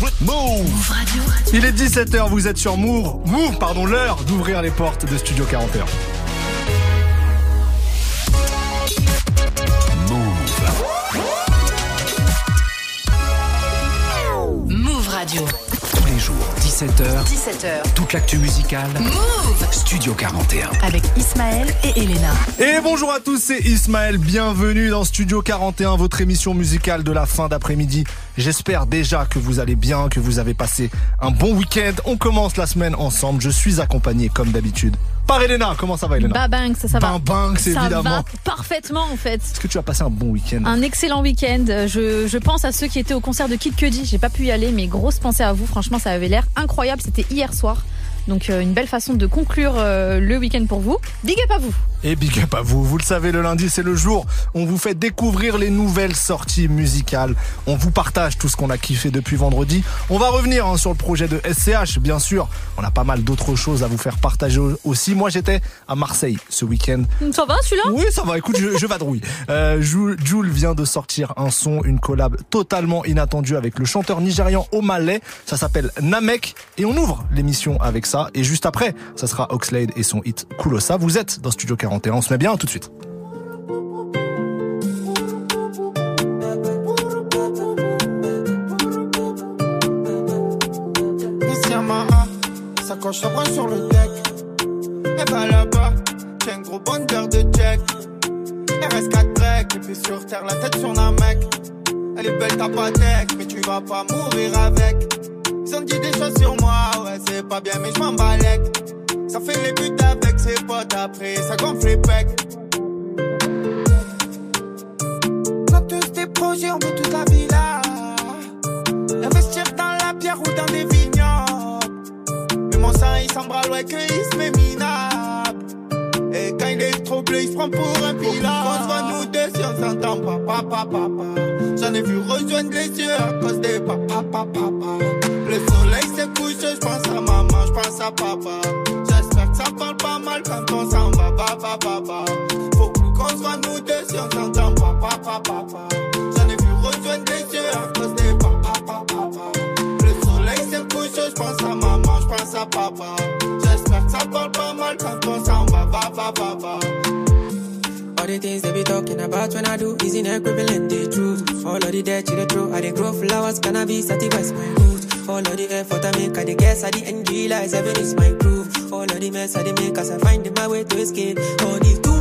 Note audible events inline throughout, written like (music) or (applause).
Move Radio. Il est 17h, vous êtes sur Move. Move, pardon, l'heure d'ouvrir les portes de Studio 41. Move Radio. Tous les jours, 17h. 17h. Toute l'actu musicale. Move Studio 41. Avec Ismaël et Elena. Et bonjour à tous, c'est Ismaël. Bienvenue dans Studio 41, votre émission musicale de la fin d'après-midi. J'espère déjà que vous allez bien, que vous avez passé un bon week-end. On commence la semaine ensemble. Je suis accompagné comme d'habitude par Elena. Comment ça va Elena? Babang, ça, ça va. Babang, c'est ça évidemment. va parfaitement en fait. Est-ce que tu as passé un bon week-end? Un excellent week-end. Je, je pense à ceux qui étaient au concert de Kid Cudi. J'ai pas pu y aller, mais grosse pensée à vous. Franchement, ça avait l'air incroyable. C'était hier soir. Donc euh, une belle façon de conclure euh, le week-end pour vous. Big up à vous. Et big up à vous. Vous le savez, le lundi, c'est le jour. où On vous fait découvrir les nouvelles sorties musicales. On vous partage tout ce qu'on a kiffé depuis vendredi. On va revenir hein, sur le projet de SCH, bien sûr. On a pas mal d'autres choses à vous faire partager aussi. Moi, j'étais à Marseille ce week-end. Ça va celui-là? Oui, ça va. Écoute, je, je vadrouille. (laughs) Euh, Jules, vient de sortir un son, une collab totalement inattendue avec le chanteur nigérian Omalay. Ça s'appelle Namek. Et on ouvre l'émission avec ça. Et juste après, ça sera Oxlade et son hit Kulosa. Vous êtes dans Studio 41. On se met bien tout de suite. Ici Yamaha, ça coche sa bras sur le deck. Et bah là-bas, j'ai un gros bonheur de check. RS4 break, et puis sur terre, la tête sur un mec. Elle est belle ta patek, mais tu vas pas mourir avec. Ils ont dit des choses sur moi, ouais, c'est pas bien, mais je m'en balèque. Ça fait les buts avec ses potes après, ça gonfle les pecs. On a tous des projets, on veut toute la villa. Investir dans la pierre ou dans des vignobles. Mais mon sang il s'embralle, ouais, que il se met minable. Et quand il est trop bleu, il se prend pour un pilote. On se voit nous deux si on s'entend pas, papa, papa. J'en ai vu rejoindre les yeux à cause des papa, papa, papa. Le soleil se couche, je pense à maman, je pense à papa. Ça parle pas mal quand on s'en va, papa, papa. Faut qu'on se voit nous deux si on s'entend pas, papa, papa. J'en ai vu rejoindre les yeux à cause des papa, papa, papa. Le soleil se couche, je pense à maman, je pense à papa. J'espère que ça parle pas mal quand on s'en va, papa, papa. All the things they be talking about when I do is in equivalent the truth. All of the dirt you the throw, I dey grow flowers, cannabis, at the my roots. All of the effort I make, I dey guess, I the end realize heaven is my groove. All of the mess I dey make, as I find my way to escape. All the doom,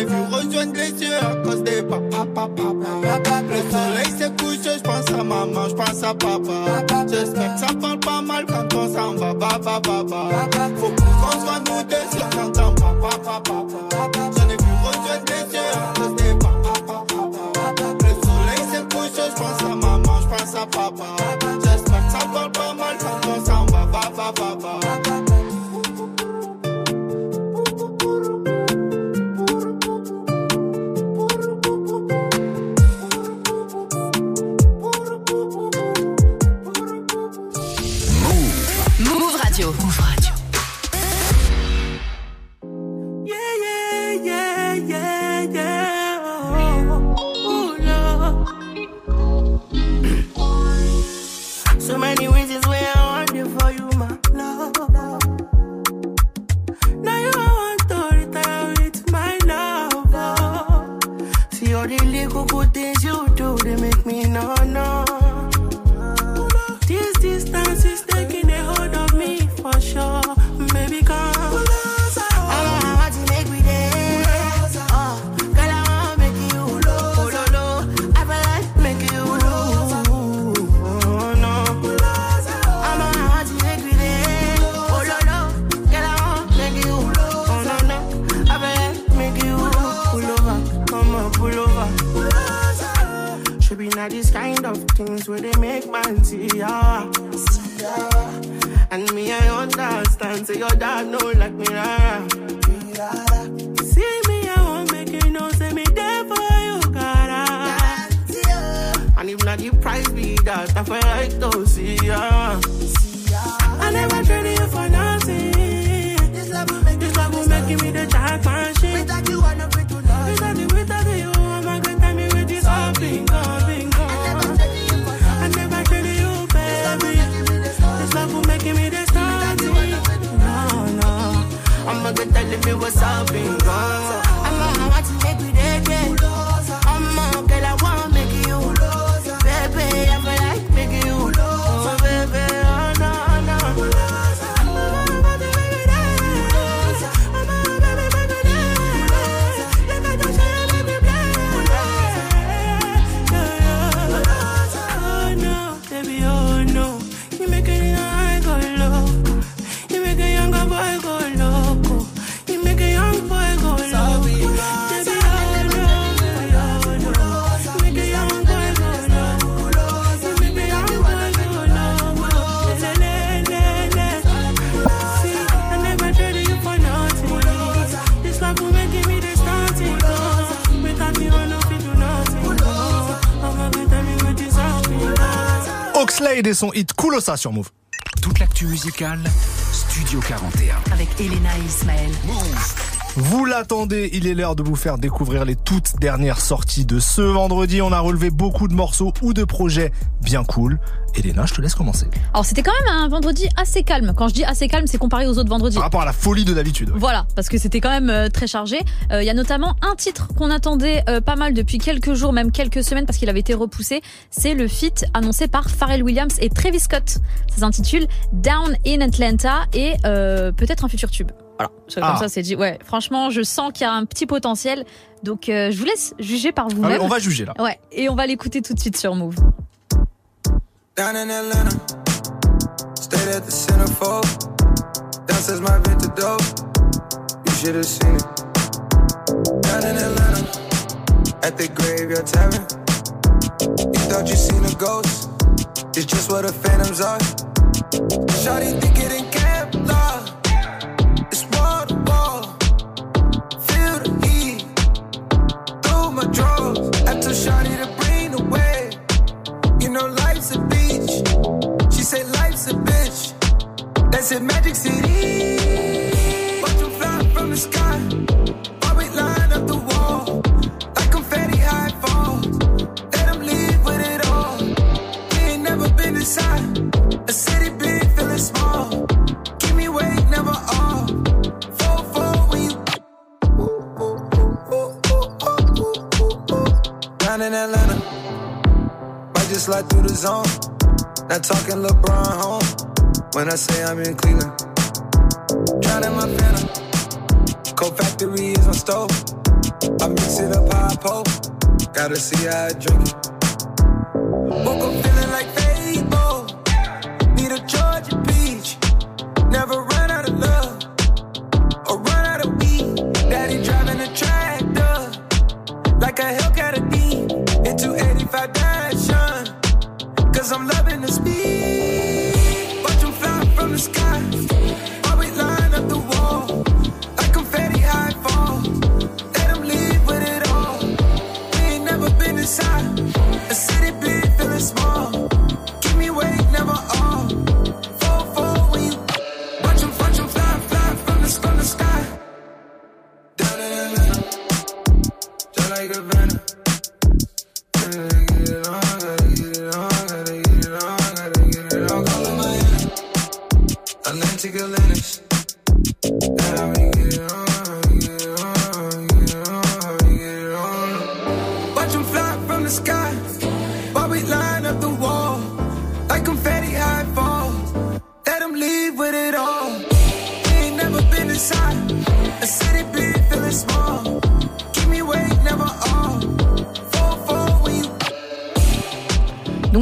ai vu rejoindre les yeux à cause des papa, papa. Le soleil se couche, je pense à maman, je pense à papa. J'espère que ça parle pas mal quand on s'en va, papa, papa. Faut qu'on se voit nous deux si on s'entend papa, papa. Oxlade et son hit Kulosa sur Move. Toute l'actu musicale, Studio 41. Avec Elena et Ismaël. Vous l'attendez, il est l'heure de vous faire découvrir les toutes dernières sorties de ce vendredi. On a relevé beaucoup de morceaux ou de projets bien cool. Elena, je te laisse commencer. Alors c'était quand même un vendredi assez calme. Quand je dis assez calme, c'est comparé aux autres vendredis. Par rapport à la folie de d'habitude. Voilà, parce que c'était quand même euh, très chargé. Euh, Il y a notamment un titre qu'on attendait euh, pas mal depuis quelques jours, même quelques semaines, parce qu'il avait été repoussé. C'est le feat annoncé par Pharrell Williams et Travis Scott. Ça s'intitule Down in Atlanta et peut-être un futur tube. Voilà, comme Ah. ça c'est dit. Ouais, franchement, je sens qu'il y a un petit potentiel. Donc euh, je vous laisse juger par Ah oui, vous-même. on va juger là. Ouais, et on va l'écouter tout de suite sur Move. Down in Atlanta, stayed at the centerfold. Downstairs my rent the dope. You should have seen it. Down in Atlanta, at the graveyard tavern. You thought you seen a ghost? It's just what the phantoms are. Shawty think it in Kevlar. It's my drawers. I told Shawty to bring the wave. You know life's a beach. She say life's a bitch. That's in Magic City. Watch them fly from the sky. Down in Atlanta. Might just slide through the zone. Not talking LeBron home. When I say I'm in Cleveland. Drowning my phantom. Cold factory is my stove. I mix it up how I. Gotta see how I drink it. Woke Cause I'm loving the speed.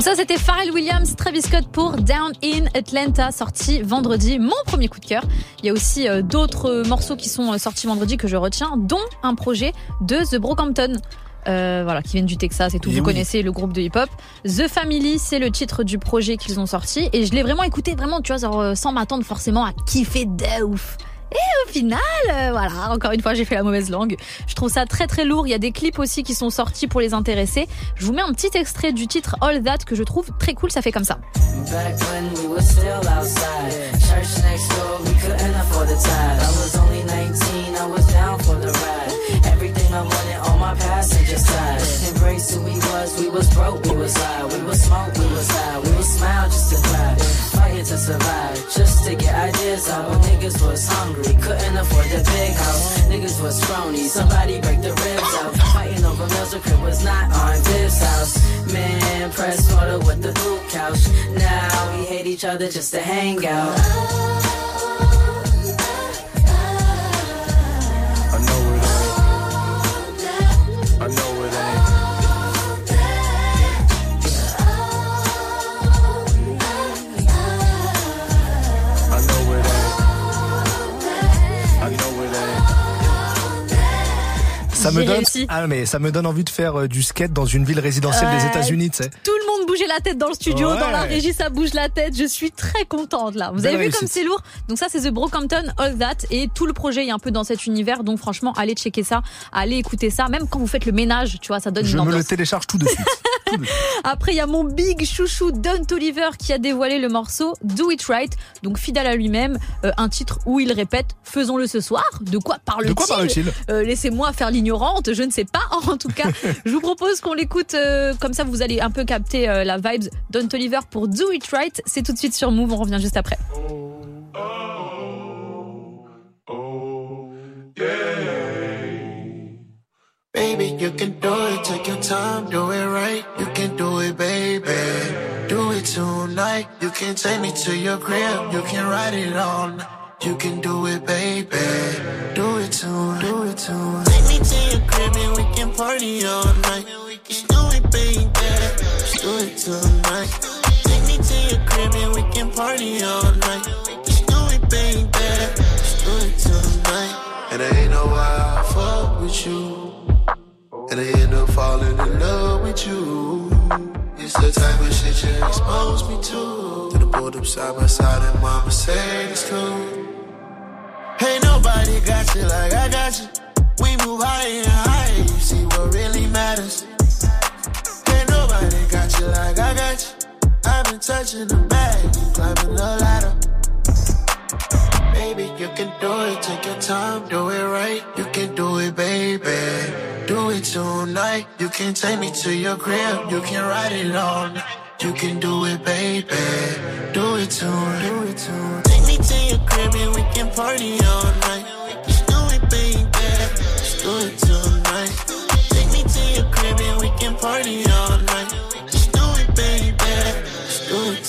Ça c'était Pharrell Williams, Travis Scott pour Down in Atlanta, sorti vendredi, mon premier coup de cœur. Il y a aussi euh, d'autres morceaux qui sont euh, sortis vendredi que je retiens, dont un projet de The Brockhampton. euh, voilà, qui viennent du Texas et tout. Et Vous oui. connaissez le groupe de hip-hop. The Family, c'est le titre du projet qu'ils ont sorti. Et je l'ai vraiment écouté, vraiment, tu vois, genre, sans m'attendre forcément à kiffer de ouf. Et au final, euh, voilà, encore une fois, j'ai fait la mauvaise langue. Je trouve ça très très lourd. Il y a des clips aussi qui sont sortis pour les intéresser. Je vous mets un petit extrait du titre All That que je trouve très cool. Ça fait comme ça. Back when we were still outside. Church next door, we couldn't afford the tide. I was only 19, I was down for the ride. Everything I wanted on my passenger side. Embrace who we was, we was broke, we was high. We was smoke, we was high. We would smile just to cry. Fighting to survive, just to get ideas out. When niggas was hungry, couldn't afford the big house. Niggas was phony, somebody break the ribs out. Fighting over meals, the crib was not on this house. Man, press water with the blue couch. Now we hate each other just to hang out. I know it ain't. I know Ça me donne, ah mais ça me donne envie de faire euh, du skate dans une ville résidentielle des. États-Unis, tu sais. Tout bougeait la tête dans le studio, Ouais. dans la régie, ça bouge la tête. Je suis très contente là. Vous Belle avez vu réussite. comme c'est lourd? Donc ça, c'est The Brockhampton All That et tout le projet est un peu dans cet univers. Donc franchement, allez checker ça, allez écouter ça. Même quand vous faites le ménage, tu vois, ça donne Je une me le ambiance. télécharge tout de suite. (laughs) Après, il y a mon big chouchou Don Toliver qui a dévoilé le morceau Do It Right. Donc fidèle à lui-même, euh, un titre où il répète Faisons-le ce soir. De quoi parle-t-il? De quoi parle-t-il? Euh, Laissez-moi faire l'ignorante, je ne sais pas. (laughs) En tout cas, (laughs) je vous propose qu'on l'écoute euh, comme ça, vous allez un peu capter euh, vibes. Don Toliver pour Do It Right. C'est tout de suite sur Move. On revient juste après. Baby, you can do it, take your time, do it right. You can do it, baby. Do it tonight. You can take me to your crib, you can ride it on. You can do it, baby. Do it tonight, do it tonight. Take me to your crib and we can party all night. Just do it, baby. Do it tonight. Take me to your crib and we can party all night. Just do it, baby. Just do it tonight. And I ain't know why I fuck with you. And I end up falling in love with you. It's the type of shit you expose me to. To the pulled up side by side and mama said it's cool. Ain't nobody got you like I got you. We move higher and higher, you see what really matters. You like I got you. I've been touching the bag climbing the ladder. Baby, you can do it, take your time, do it right. You can do it, baby. Do it tonight. You can take me to your crib, you can ride it on. You can do it, baby. Do it tonight. Do it tonight. Take me to your crib and we can party all night. Do it, baby. Just do it tonight. Take me to your crib and we can party all night.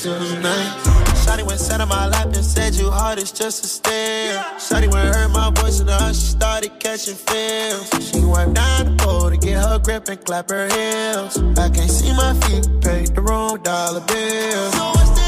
Tonight. Shotty went sat on my lap and said you hard as just a stare. Shotty went heard my voice and her she started catching feels. She wiped down the pole to get her grip and clap her heels. I can't see my feet, paid the wrong dollar bill. So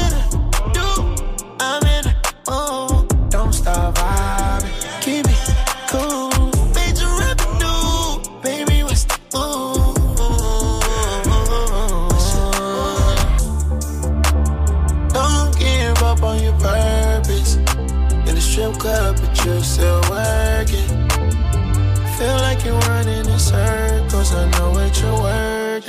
you're still working. Feel like you're running in circles. I know what your word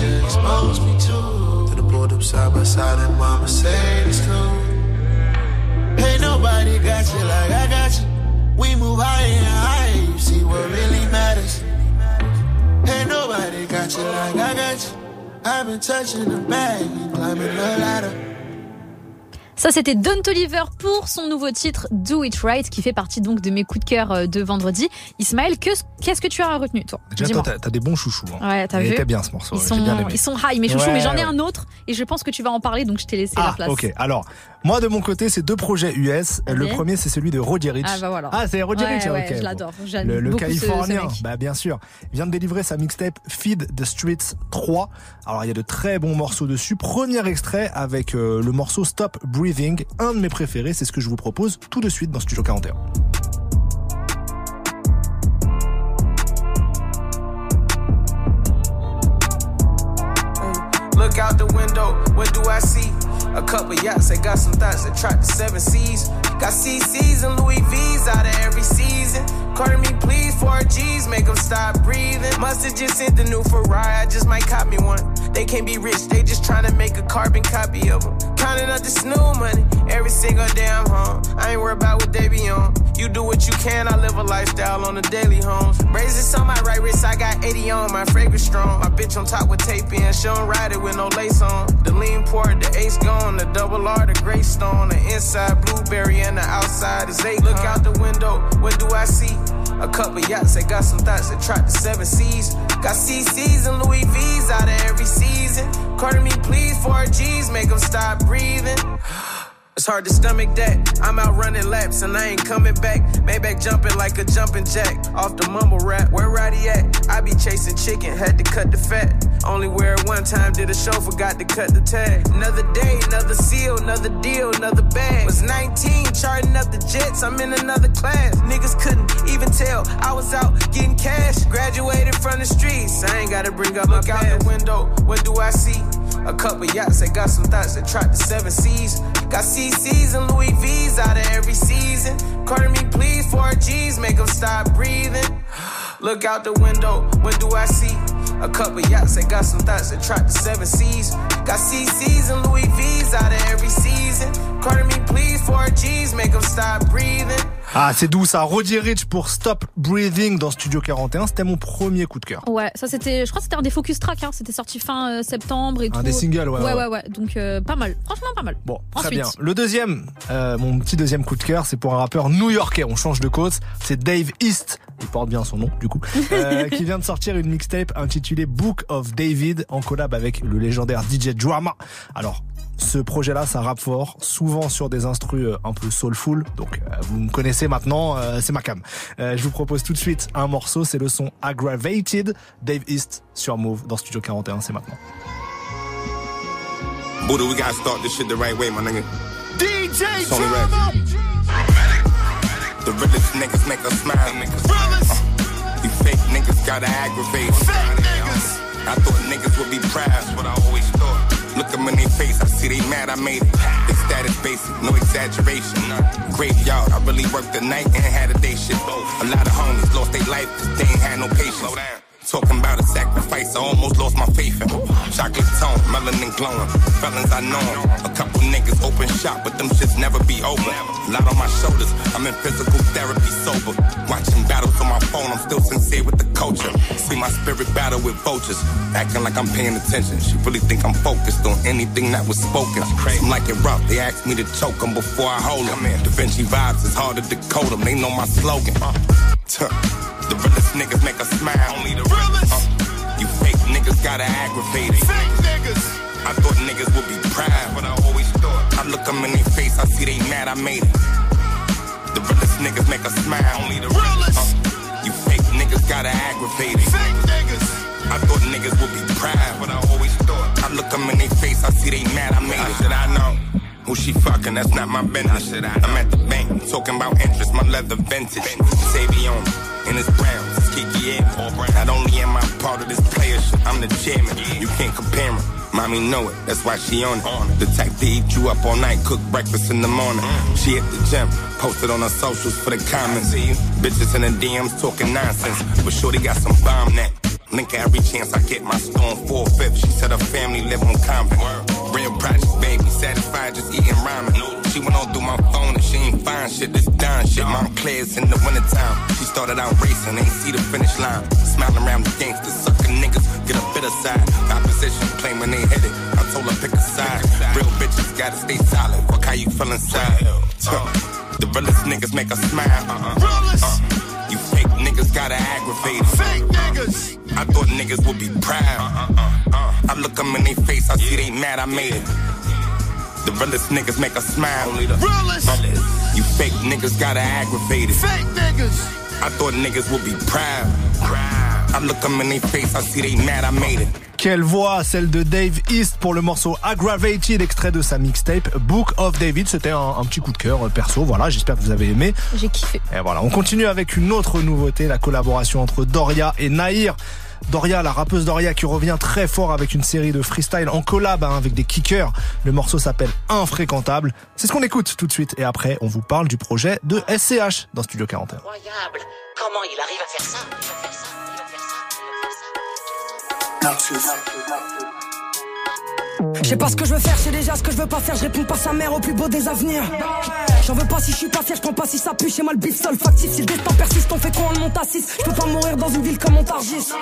you expose me to. To the pulled up side by side mama said it's cool. Ain't nobody got you like I got you. We move higher and higher, you see what really matters. Ain't nobody got you like I got you. I've been touching the bag and climbing the ladder. Ça, c'était Don Toliver pour son nouveau titre Do It Right, qui fait partie donc de mes coups de cœur euh, de vendredi. Ismaël, que- qu'est-ce que tu as retenu, toi? Déjà, toi, t'as t'as des bons chouchous. Hein. Ouais, t'as vu? était bien ce morceau. Ils sont, bien aimé. ils sont high, mes chouchous, Ouais, mais j'en ai ouais. un autre et je pense que tu vas en parler, donc je t'ai laissé la Ah, place. ok. Alors, moi, de mon côté, c'est deux projets US. Le Vas-y. premier, c'est celui de Roddy Rich. Ah, bah voilà. Ah, c'est Ouais, Rich, ouais, je l'adore. Le, le beaucoup ce- ce Californien, bah bien sûr. Il vient de délivrer sa mixtape Feed the Streets 3. Alors il y a de très bons morceaux dessus. Premier extrait avec euh, le morceau Stop Breathing, un de mes préférés. C'est ce que je vous propose tout de suite dans Studio 41. Look out the window, what do I see? A couple yachts, they got some thoughts that track the seven seas. Got CCs and Louis V's out of every season. Carter me, please, 4Gs, make them stop breathing. Must've just sent the new Ferrari, I just might cop me one. They can't be rich, they just trying to make a carbon copy of them. Counting up the snoo money, every single day I'm home. I ain't worried about what they be on. You do what you can, I live a lifestyle on a daily home. Braces on my right wrist, I got 80 on, my fragrance strong. My bitch on top with tape in, she don't ride it with no lace on. The lean port, the ace gone, the double R, the gray stone, the inside blueberry and the outside is eight. Look out the window, what do I see? A couple yachts, they got some thoughts that track the seven seas. Got CCs and Louis V's out of every season. Carter me, please, 4Gs, make them stop breathing. It's hard to stomach that. I'm out running laps and I ain't coming back. Maybach jumping like a jumping jack. Off the mumble rap, where Roddy at? I be chasing chicken, had to cut the fat. Only wear it one time, did a show, forgot to cut the tag. Another day, another seal, another deal, another bag. Was 19, charting up the jets, I'm in another class. Niggas couldn't even tell I was out getting cash. Graduated from the streets, I ain't gotta bring up Look out the window, what do I see? A couple yachts, they got some thoughts that track the seven seas. Got CCs and Louis V's out of every season. Carter me, please, 4Gs, make them stop breathing. Look out the window, what do I see? A couple yachts, they got some thoughts that track the seven seas. Got CCs and Louis V's out of every season. Carter me, please, 4Gs, make them stop breathing. Ah, c'est doux ça. Roddy Rich pour Stop Breathing dans Studio 41. C'était mon premier coup de cœur. Ouais, ça c'était, je crois que c'était un des focus track, hein. c'était sorti fin euh, septembre et tout. Un des singles, ouais, Ouais, ouais. ouais, ouais. Donc euh, pas mal, franchement pas mal. Bon, très bien. Le deuxième, euh, mon petit deuxième coup de cœur, c'est pour un rappeur new-yorkais. On change de cause. C'est Dave East. Il porte bien son nom, du coup. (laughs) euh, qui vient de sortir une mixtape intitulée Book of David en collab avec le légendaire DJ Drama. Alors, ce projet-là, ça rappe fort, souvent sur des instrus euh, un peu soulful. Donc, euh, vous me connaissez maintenant, euh, c'est ma cam. Euh, je vous propose tout de suite un morceau, c'est le son Aggravated, Dave East sur Move dans Studio 41, c'est maintenant. Buddha, we gotta start this shit the right way, my nigga. DJ right. The realest niggas make us smile. Uh, you fake niggas gotta aggravate. I thought niggas would be proud. That's what I always thought. Look them in their face, I see they mad I made it. They status basic, no exaggeration. Graveyard, I really worked the night and had a day shift. A lot of homies lost their life cause they ain't had no patience. Talking about a sacrifice, I almost lost my faith in. Chocolate tone, melanin glowing. Felons I know 'em. A couple niggas open shop, but them shits never be over. Lot on my shoulders, I'm in physical therapy sober. Watching battles on my phone, I'm still sincere with the culture. See my spirit battle with vultures, acting like I'm paying attention. She really think I'm focused on anything that was spoken. Some like it rough, they asked me to choke 'em before I hold hold 'em. Da Vinci vibes, it's hard to decode 'em. They know my slogan. Tuh. The realest niggas make us smile. Only the realest. Uh, you fake niggas gotta aggravate it. Fake niggas. I thought niggas would be proud, but I always thought. I look them in their face, I see they mad I made it. The realest niggas make us smile. Only the realest. Uh, you fake niggas gotta aggravate it. Fake niggas. I thought niggas would be proud, but I always thought. I look them in their face, I see they mad I made it. Should I know? Who she fucking, that's not my business. I'm at the bank, talking about interest, my leather vintage. Savion, in his browns, it's Kiki in. Not only am I part of this player shit, I'm the chairman. You can't compare him. Mommy know it, that's why she on it. The type to eat you up all night, cook breakfast in the morning. She hit the gym, posted on her socials for the comments. Bitches in the DMs talking nonsense, but Shorty got some bomb neck. Link every chance I get my storm four fifth. She said her family live on convent. Real project, baby, satisfied just eating ramen. She went on through my phone and she ain't find shit. This done shit. Shit, Montclair's in the wintertime. She started out racing, ain't see the finish line. Smiling around the gangsters, sucker niggas, get a bit side. Opposition claim when they hit it. I told her pick a side. Real bitches gotta stay silent. Fuck how you feel inside. The realest niggas make us smile. Uh, uh, you fake niggas gotta aggravate. Fake niggas. I thought niggas would be proud. I look them in their face, I see they mad I made it. The realest niggas make us smile. Only the realest. You fake niggas gotta aggravate it. Fake niggas. I thought niggas would be proud. I look them in their face, I see they mad I made it. Quelle voix, celle de Dave East pour le morceau Aggravated, extrait de sa mixtape Book of David. C'était un, un petit coup de cœur euh, perso. Voilà, j'espère que vous avez aimé. J'ai kiffé. Et voilà, on continue avec une autre nouveauté, la collaboration entre Doria et Nahir. Doria, la rappeuse Doria qui revient très fort avec une série de freestyle en collab hein, avec des kickers. Le morceau s'appelle Infréquentable. C'est ce qu'on écoute tout de suite et après on vous parle du projet de SCH dans Studio 41. Incroyable Comment il arrive à faire ça? Il va faire ça, il va faire ça, il va faire ça. Je sais pas ce que je veux faire, je sais déjà ce que je veux pas faire, je réponds pas sa mère au plus beau des avenirs. J'en veux pas si je suis pas fier, je prends pas si ça pue, moi le bif seul factif. Si le destin persiste, on fait quoi on monte à 6 Je peux pas mourir dans une ville comme Montargis.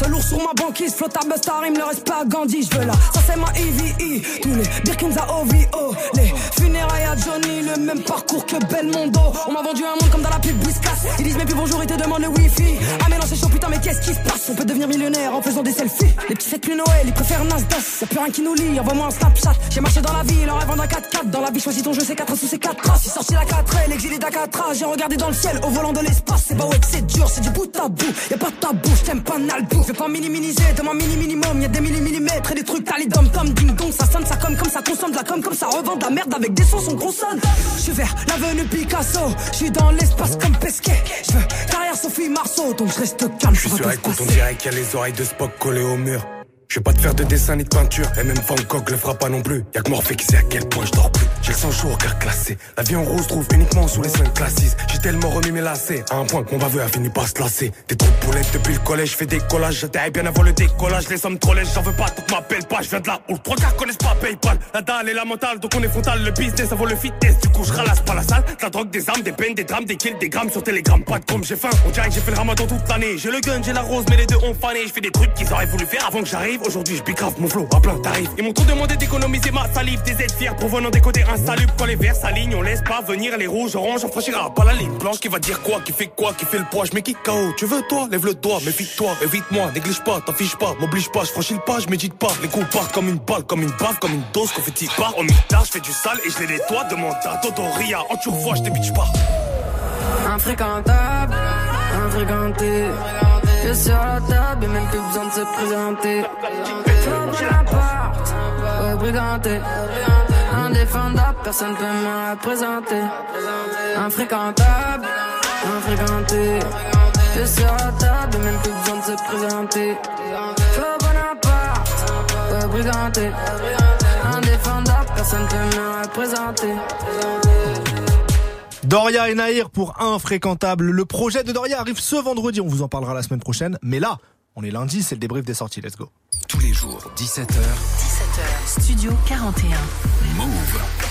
Seul lourd sur ma banquise, flotte à Busta, il me reste pas à Gandhi, je veux là. Ça c'est ma EVE, tous les Birkins à OVO. Les funérailles à Johnny, le même parcours que Belmondo. On m'a vendu un monde comme dans la pub Whiskas. Ils disent mais plus bonjour, ils te demandent le wifi. Ah mais non c'est chaud putain, mais qu'est-ce qui se passe? On peut devenir millionnaire en faisant des selfies. Les petits fêtes plus Noël, ils préfèrent Nasdaq. Y'a plus rien qui nous lie, envoie-moi un Snapchat. J'ai marché dans la ville en rêvant d'un 4x4. Dans la vie, choisis ton jeu, c'est 4 sous ces 4 traces. J'ai sorti la 4 l'exilé d'Akatra. J'ai regardé dans le ciel au volant de l'espace. C'est pas ouais c'est dur, c'est du bout à bout. Y'a pas de tabou, j't'aime pas nalbou. Je vais pas minimiser, demande mini minimum. Y'a des millimillimètres et des trucs talidom tom ding dong. Ça sonne, ça comme comme ça consomme de la com comme ça revend de la merde avec des sons, son gros sonne. J'suis vers l'avenue Picasso. J'suis dans l'espace comme Pesquet. J'veux carrière Sophie Marceau, donc je reste calme. Je suis sur écoute, on dirait qu'il y a les oreilles de Spock collées au mur. Je vais pas te faire de dessin ni de peinture, et même Van Gogh le fera pas non plus. Y'a que Morphée qui sait à quel point je dors plus. J'ai le sang chaud au cœur classé. La vie en rose trouve uniquement sous les 5 classes. J'ai tellement remis mes lacets, à un point que mon baveux a fini par se lasser. Des trop de boulettes depuis le collège, fais des collages. J'étais bien avant le décollage, les sommes trop lèches, j'en veux pas, donc m'appelle pas. Je viens de là où le trois quarts connaissent pas Paypal. La dalle et la mentale, donc on est frontal. Le business, ça vaut le fitness. Du coup, je ralasse pas la salle. La drogue, des armes, des peines, des drames, des kills, des grammes sur Telegram. Pas de com, j'ai faim. On dirait que j'ai fait le ramadan toute l'année. J'ai le gun, j'ai la rose, mais les deux ont fané. Je fais des trucs qu'ils auraient voulu faire avant que j'arrive. Aujourd'hui, je bicrave mon flow à plein tarif. Ils m'ont trop demandé d'économiser ma salive. Des aides fiers provenant des côtés insalubres. Quand les verts s'alignent, on laisse pas venir les rouges, oranges. On franchira pas la ligne blanche qui va dire quoi, qui fait quoi, qui fait le poids. Je qui KO. Tu veux toi, lève le doigt, méfie-toi, évite-moi, néglige pas, t'affiche pas, m'oblige pas, je franchis le pas, je médite pas. Les coups partent comme une balle, comme une baffe, comme une dose, confetti part. En mitard, je fais du sale et je les nettoie. Demande à Toto Ria, en turfois, je te pas. Infréquentable, infréquenté. Je sur la table et même plus besoin de se présenter. Trop Bonaparte, rebriganté. Indéfendable, personne peut me représenter. Infréquentable, infréquenté. Je sur la table et même plus besoin de se présenter. Trop Bonaparte, rebriganté. Indéfendable, personne peut me représenter. Doria et Nahir pour Infréquentable. Le projet de Doria arrive ce vendredi, on vous en parlera la semaine prochaine. Mais là, on est lundi, c'est le débrief des sorties. Let's go. Tous les jours, 17h. 17h, Studio 41. Move.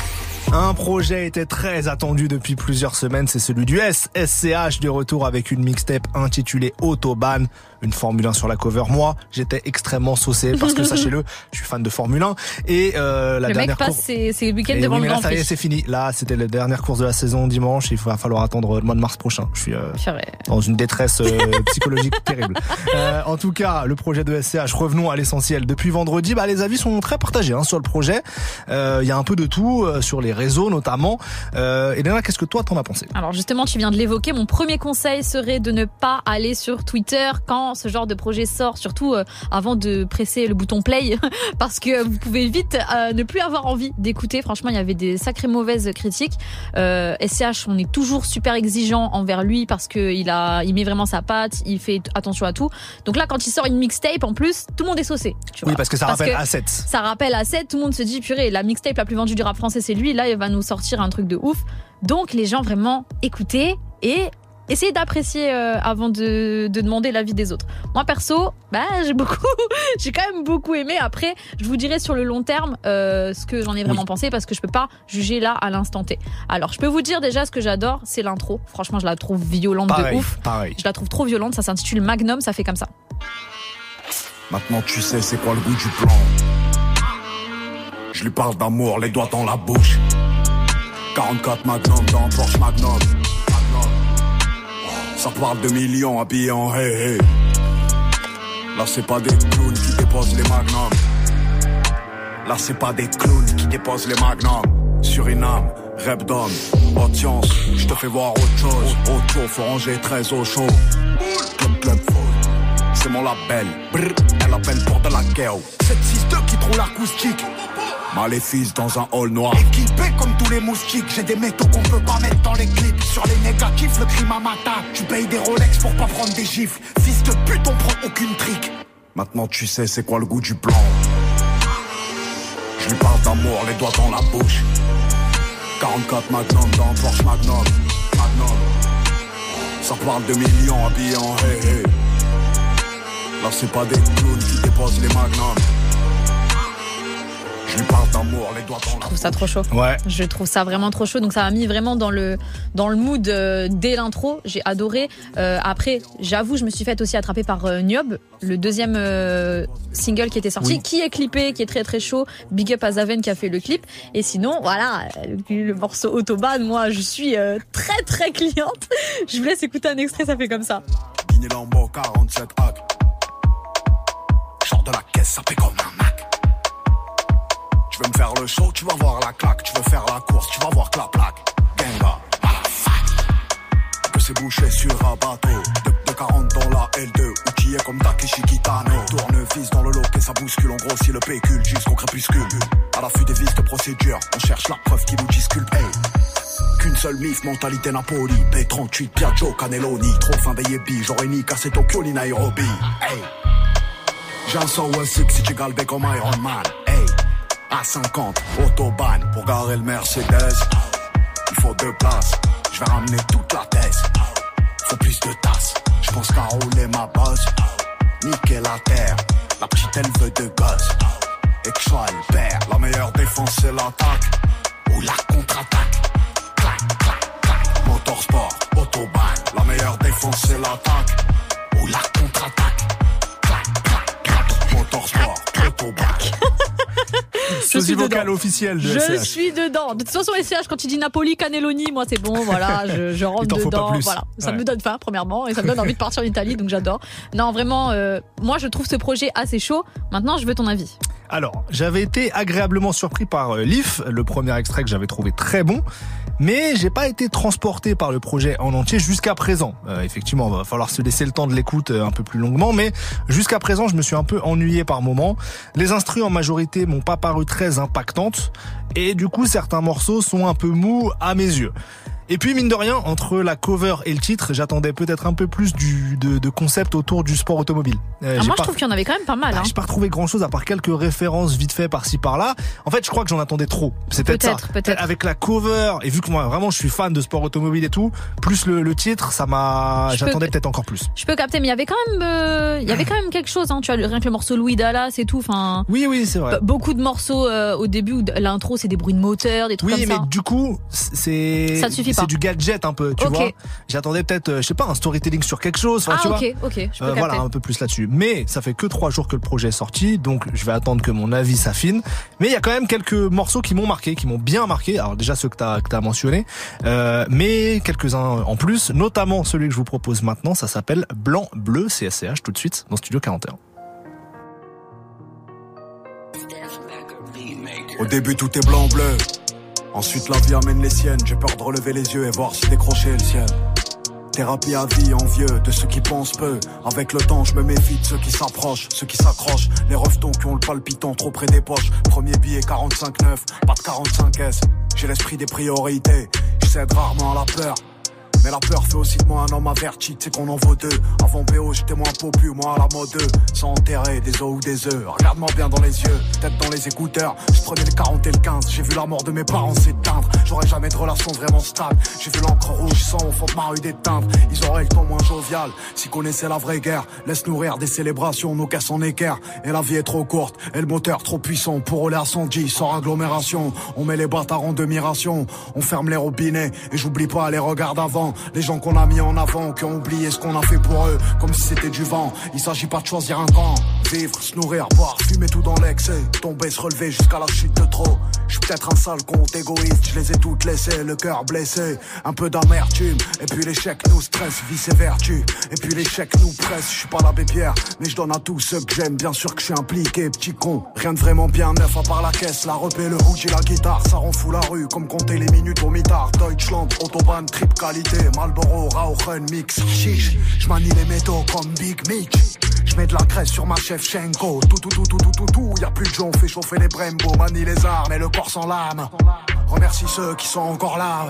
Un projet était très attendu depuis plusieurs semaines, c'est celui du S, SCH de retour avec une mixtape intitulée Autobahn, une Formule 1 sur la cover. Moi, j'étais extrêmement saucé parce que (laughs) sachez-le, je suis fan de Formule 1 et euh, la le dernière mec passe course- ses, ses week-ends devant oui, le Grand ça y est, Prix. c'est fini. Là, c'était la dernière course de la saison dimanche. Il va falloir attendre le mois de mars prochain. Je suis euh, dans une détresse euh, (laughs) psychologique terrible. Euh, en tout cas, le projet de SCH, revenons à l'essentiel. Depuis vendredi, bah, les avis sont très partagés hein, sur le projet. Euh, Il y a un peu de tout, euh, sur les réseaux notamment. Euh, Elena, qu'est-ce que toi t'en as pensé Alors justement, tu viens de l'évoquer. Mon premier conseil serait de ne pas aller sur Twitter quand ce genre de projet sort, surtout euh, avant de presser le bouton play, (laughs) parce que vous pouvez vite euh, ne plus avoir envie d'écouter. Franchement, il y avait des sacrées mauvaises critiques. Euh, SCH, on est toujours super exigeant envers lui parce que il a, il met vraiment sa patte, il fait attention à tout. Donc là, quand il sort une mixtape, en plus, tout le monde est saucé. Tu Oui, vois. parce que ça rappelle que- Assets. ça rappelle A7, tout le monde se dit purée, la mixtape la plus vendue du rap français c'est lui, là il va nous sortir un truc de ouf. Donc les gens vraiment écoutez et essayez d'apprécier euh, avant de, de demander l'avis des autres. Moi perso, bah (laughs) j'ai beaucoup, j'ai quand même beaucoup aimé. Après, je vous dirai sur le long terme euh, ce que j'en ai vraiment pensé parce que je peux pas juger là à l'instant T. Alors je peux vous dire déjà ce que j'adore, c'est l'intro. Franchement, je la trouve violente Pareil, de ouf. pareil. Je la trouve trop violente. Ça s'intitule Magnum, ça fait comme ça. Maintenant tu sais c'est quoi le goût du plan? Je lui parle d'amour, les doigts dans la bouche. 44 Magnum dans Porsche Magnum. Ça parle de millions habillés en hey hey. Là c'est pas des clowns qui déposent les magnums. Là c'est pas des clowns qui déposent les magnums. Suriname, rêve d'homme, audience, je te fais voir autre chose. Autre chaud, faut ranger très au chaud. C'est mon label. Brr, elle appelle pour de la guerre. Cette 6 qui trouve l'acoustique. Maléfice dans un hall noir. Équipé comme tous les moustiques, j'ai des métaux qu'on peut pas mettre dans les clips. Sur les négatifs, le crime à matin. Tu payes des Rolex pour pas prendre des gifles. Fils de pute, on prend aucune trique. Maintenant tu sais c'est quoi le goût du blanc. Je lui parle d'amour, les doigts dans la bouche. 44 Magnum dans Porsche Magnum. Magnum. Ça parle de millions habillés en hey hey. Là c'est pas des clowns qui déposent les magnums. Je lui parle d'amour, les doigts dans la Je trouve ça trop chaud. Ouais. Je trouve ça vraiment trop chaud. Donc ça m'a mis vraiment dans le dans le mood euh, dès l'intro. J'ai adoré. Euh, après, j'avoue, je me suis faite aussi attraper par euh, Niob, le deuxième euh, single qui était sorti, Oui. qui est clippé, qui est très très chaud. Big up à Zaven qui a fait le clip. Et sinon, voilà, le, morceau Autobahn, moi, je suis très très cliente. (laughs) Je vous laisse écouter un extrait, ça fait comme ça. Guinée Lambo 47 hack. Sors de la caisse, ça fait comme un. Tu veux me faire le show, tu vas voir la claque. Tu veux faire la course, tu vas voir que la plaque. Genga, fac. Que c'est bouché sur un bateau. De, de 40 dans la L2, outillé comme Takeshi Kitano. Tournevis dans le lot et ça bouscule. On grossit le pécule jusqu'au crépuscule. À l'affût des vis de procédure, on cherche la preuve qui nous disculpe. Qu'une seule mif, mentalité Napoli. B38, Piaggio, Cannelloni. Trop fin yébis, j'aurais ni cassé Tokyo ni Nairobi. Hey. J'ai un Soul 6 si tu galbé comme Iron Man. À 50, autobahn pour garer le Mercedes. Il faut deux places, je vais ramener toute la thèse. Faut plus de tasses, je pense qu'à rouler ma base. Niquer la terre, la petite elle veut de gosse. Et que je sois le père, la meilleure défense c'est l'attaque. Ou la contre-attaque. Clac, clac, clac. Motorsport, autobahn, la meilleure défense c'est l'attaque. Ou la contre-attaque. Clac, clac, clac. Motorsport, (laughs) autobahn. Sosie suis vocale officielle de Je SCH. suis dedans. De toute façon, SCH, quand tu dis Napoli, Cannelloni, moi c'est bon, voilà, je, je rentre (laughs) Il pas dedans. plus. Voilà, ça Ouais. me donne faim, premièrement, et ça me donne envie de partir en Italie, donc j'adore. Non, vraiment, euh, moi je trouve ce projet assez chaud. Maintenant, je veux ton avis. Alors, j'avais été agréablement surpris par euh, Leaf, le premier extrait que j'avais trouvé très bon, mais j'ai pas été transporté par le projet en entier jusqu'à présent. Euh, effectivement, va falloir se laisser le temps de l'écoute euh, un peu plus longuement, mais jusqu'à présent, je me suis un peu ennuyé par moments. Les instrus en majorité m'ont pas paru très impactantes, et du coup, certains morceaux sont un peu mous à mes yeux. Et puis mine de rien, entre la cover et le titre, j'attendais peut-être un peu plus du, de, de concept autour du sport automobile. Euh, Ah, moi, je trouve qu'il y en avait quand même pas mal. bah, hein. j'ai pas retrouvé grand chose à part quelques références vite fait par-ci par-là. En fait, je crois que j'en attendais trop. C'est peut-être ça. Peut-être. Avec la cover, et vu que moi vraiment je suis fan de sport automobile et tout, plus le, le titre, ça m'a, j'attendais peut-être encore plus. Je peux capter, mais il y avait quand même, euh, il y avait quand même quelque chose. Hein. Tu as rien que le morceau Louis Dallas et tout. Enfin, Oui, oui, c'est vrai. beaucoup de morceaux euh, au début l'intro c'est des bruits de moteur, des trucs Oui, comme mais ça. du coup, c'est Ça suffit. C'est du gadget un peu, tu vois. J'attendais peut-être, euh, je sais pas, un storytelling sur quelque chose. Ah tu ok, vois. ok, je peux Euh, voilà, un peu plus là-dessus. Mais ça fait que trois jours que le projet est sorti, donc je vais attendre que mon avis s'affine. Mais il y a quand même quelques morceaux qui m'ont marqué, qui m'ont bien marqué. Alors déjà ceux que t'as que t'as mentionné, euh, mais quelques-uns en plus, notamment celui que je vous propose maintenant. Ça s'appelle Blanc Bleu CSCH tout de suite dans Studio 41. Au début tout est blanc bleu. Ensuite la vie amène les siennes. J'ai peur de relever les yeux et voir si décrocher le ciel. Thérapie à vie envieux de ceux qui pensent peu. Avec le temps, je me méfie de ceux qui s'approchent, ceux qui s'accrochent. Les reftons qui ont le palpitant trop près des poches. Premier billet 45-9, pas de 45S. J'ai l'esprit des priorités. Je rarement à la peur. Mais la peur fait aussi de moi un homme averti, c'est qu'on en vaut deux. Avant BO, j'étais moins popu, moi à la mode 2. Sans enterrer des os ou des œufs. Regarde-moi bien dans les yeux, tête dans les écouteurs. Je prenais le 40 et le 15. J'ai vu la mort de mes parents s'éteindre. J'aurais jamais de relation vraiment stable. J'ai vu l'encre rouge sans au fond de ma rue d'éteindre. Ils auraient le ton moins jovial. S'ils connaissaient la vraie guerre, laisse nourrir des célébrations, nos caisses en équerre. Et la vie est trop courte, et le moteur trop puissant pour rouler à 110 sans agglomération. On met les bâtards en demi-ration. On ferme les robinets et j'oublie pas les regards d'avant. Les gens qu'on a mis en avant, qui ont oublié ce qu'on a fait pour eux, comme si c'était du vent. Il s'agit pas de choisir un camp. Vivre, se nourrir, boire, fumer tout dans l'excès. Tomber, se relever jusqu'à la chute de trop. Je suis peut-être un sale compte égoïste, je les ai toutes laissées, le cœur blessé. Un peu d'amertume, et puis l'échec nous stresse, vice et vertu. Et puis l'échec nous presse, je suis pas l'abbé Pierre, mais je donne à tous ceux que j'aime. Bien sûr que je suis impliqué, petit con. Rien de vraiment bien neuf à part la caisse, la repée, le hoodie, la guitare. Ça rend fou la rue, comme compter les minutes au mitard. Deutschland, Autobahn, trip qualité, Marlboro, Rauchen, mix, chiche. Je manie les métaux comme Big Mitch. Je mets de la graisse sur ma chef Shenko. Tout, tout, tout, tout, tout, tout, tout. Y a plus de on fait chauffer les Brembo. Manie les armes et le corps sans lame. Remercie ceux qui sont encore là.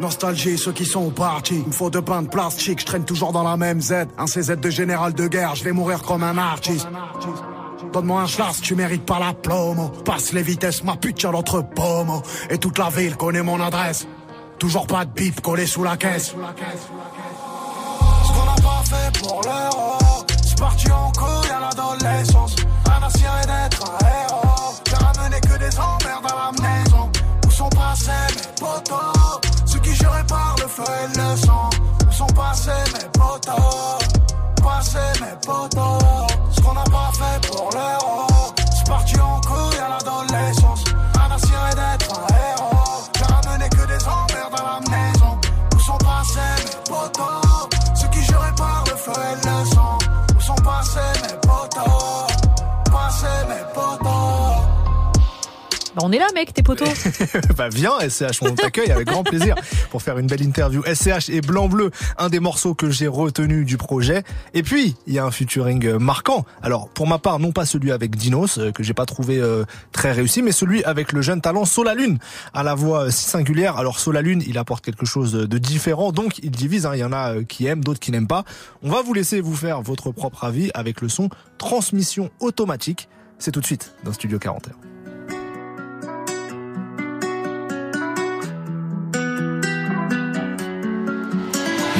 Nostalgie, ceux qui sont partis. Il me faut deux pains de plastique, je traîne toujours dans la même Z. Un CZ de général de guerre, je vais mourir comme un artiste. Donne-moi un schlass, tu mérites pas la plomo. Passe les vitesses, ma pute à l'autre pomo. Et toute la ville connaît mon adresse. Toujours pas de bip collé sous la caisse. Ce qu'on n'a pas fait pour l'euro, c'est parti en couille à l'adolescence. Un ancien et d'être un héros. J'ai ramené que des emmerdes à la maison. Où sont passés mes potos? Ceux qui juraient par le feu et le sang. Où sont passés mes potos? Passés mes potos. Ce qu'on n'a pas fait pour l'euro, on est là, mec, tes potos. (laughs) bah viens SCH, on t'accueille avec grand plaisir pour faire une belle interview. SCH et Blanc Bleu, un des morceaux que j'ai retenu du projet. Et puis, il y a un featuring marquant. Alors, pour ma part, non pas celui avec Dinos, euh, que j'ai pas trouvé euh, très réussi, mais celui avec le jeune talent Solalune, à la voix si singulière. Alors, Solalune, il apporte quelque chose de différent, donc il divise. hein. Il y en a euh, qui aiment, d'autres qui n'aiment pas. On va vous laisser vous faire votre propre avis avec le son Transmission automatique. C'est tout de suite dans Studio 41.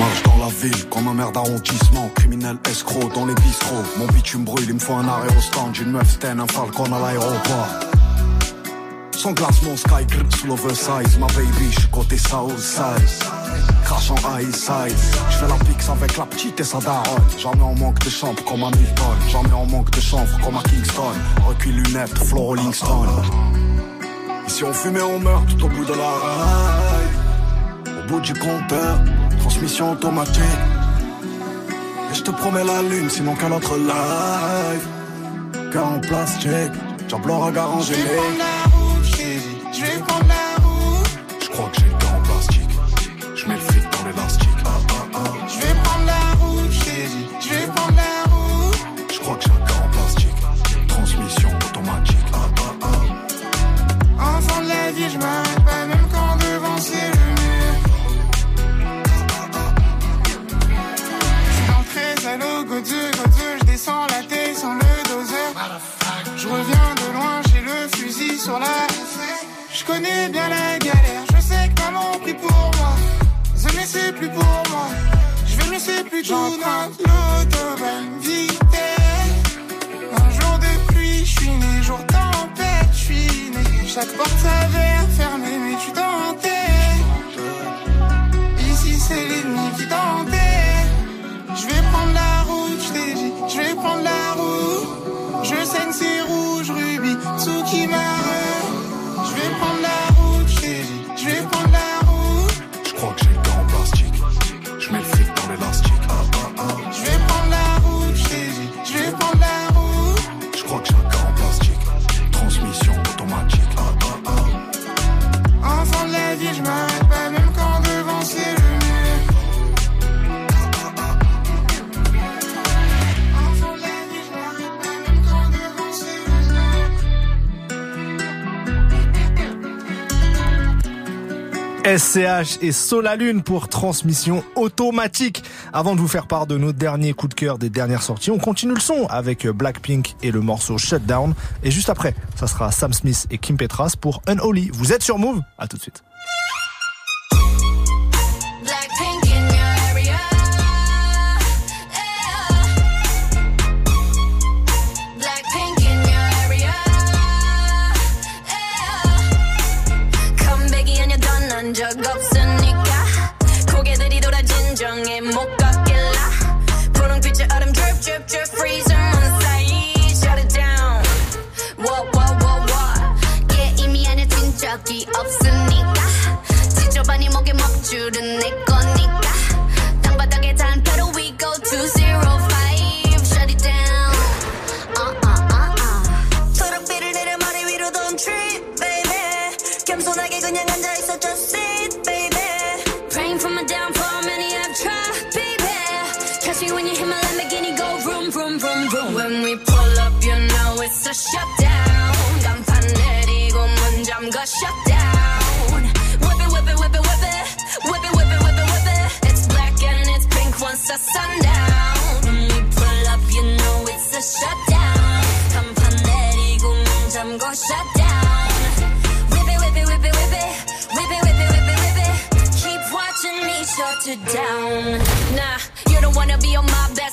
Marche dans la ville comme un maire d'arrondissement. Criminel escroc dans les bistrots. Mon bitume brûle, il me faut un arrêt au stand. Une meuf sten, un falcon à l'aéroport. Sans glace, mon sky grip sous l'oversize. Ma baby, je côté Southside Crash en high side. Je fais la pixe avec la petite et sa daronne. Jamais en manque de chambre comme à Milton. Jamais en manque de chanvre comme à Kingston. Recul lunettes, flow Rolling Stone Ici on fume et on meurt tout au bout de la ride. Au bout du compteur Transmission automatique. Et je te promets la lune, sinon qu'un autre live. Car en plastique, diable aura garangé. Je vais né. Chaque SCH et Solalune pour transmission automatique. Avant de vous faire part de nos derniers coups de cœur des dernières sorties, on continue le son avec Blackpink et le morceau Shutdown. Et juste après, ça sera Sam Smith et Kim Petras pour Unholy. Vous êtes sur Move À tout de suite. we go to zero five. Shut it down. Uh, uh, uh, uh. don't trip baby. just sit baby. Praying for my downfall many have tried baby. Catch me when you hit my Lamborghini go when we pull up you know it's a shutdown. down. Nah, you don't wanna be on my best.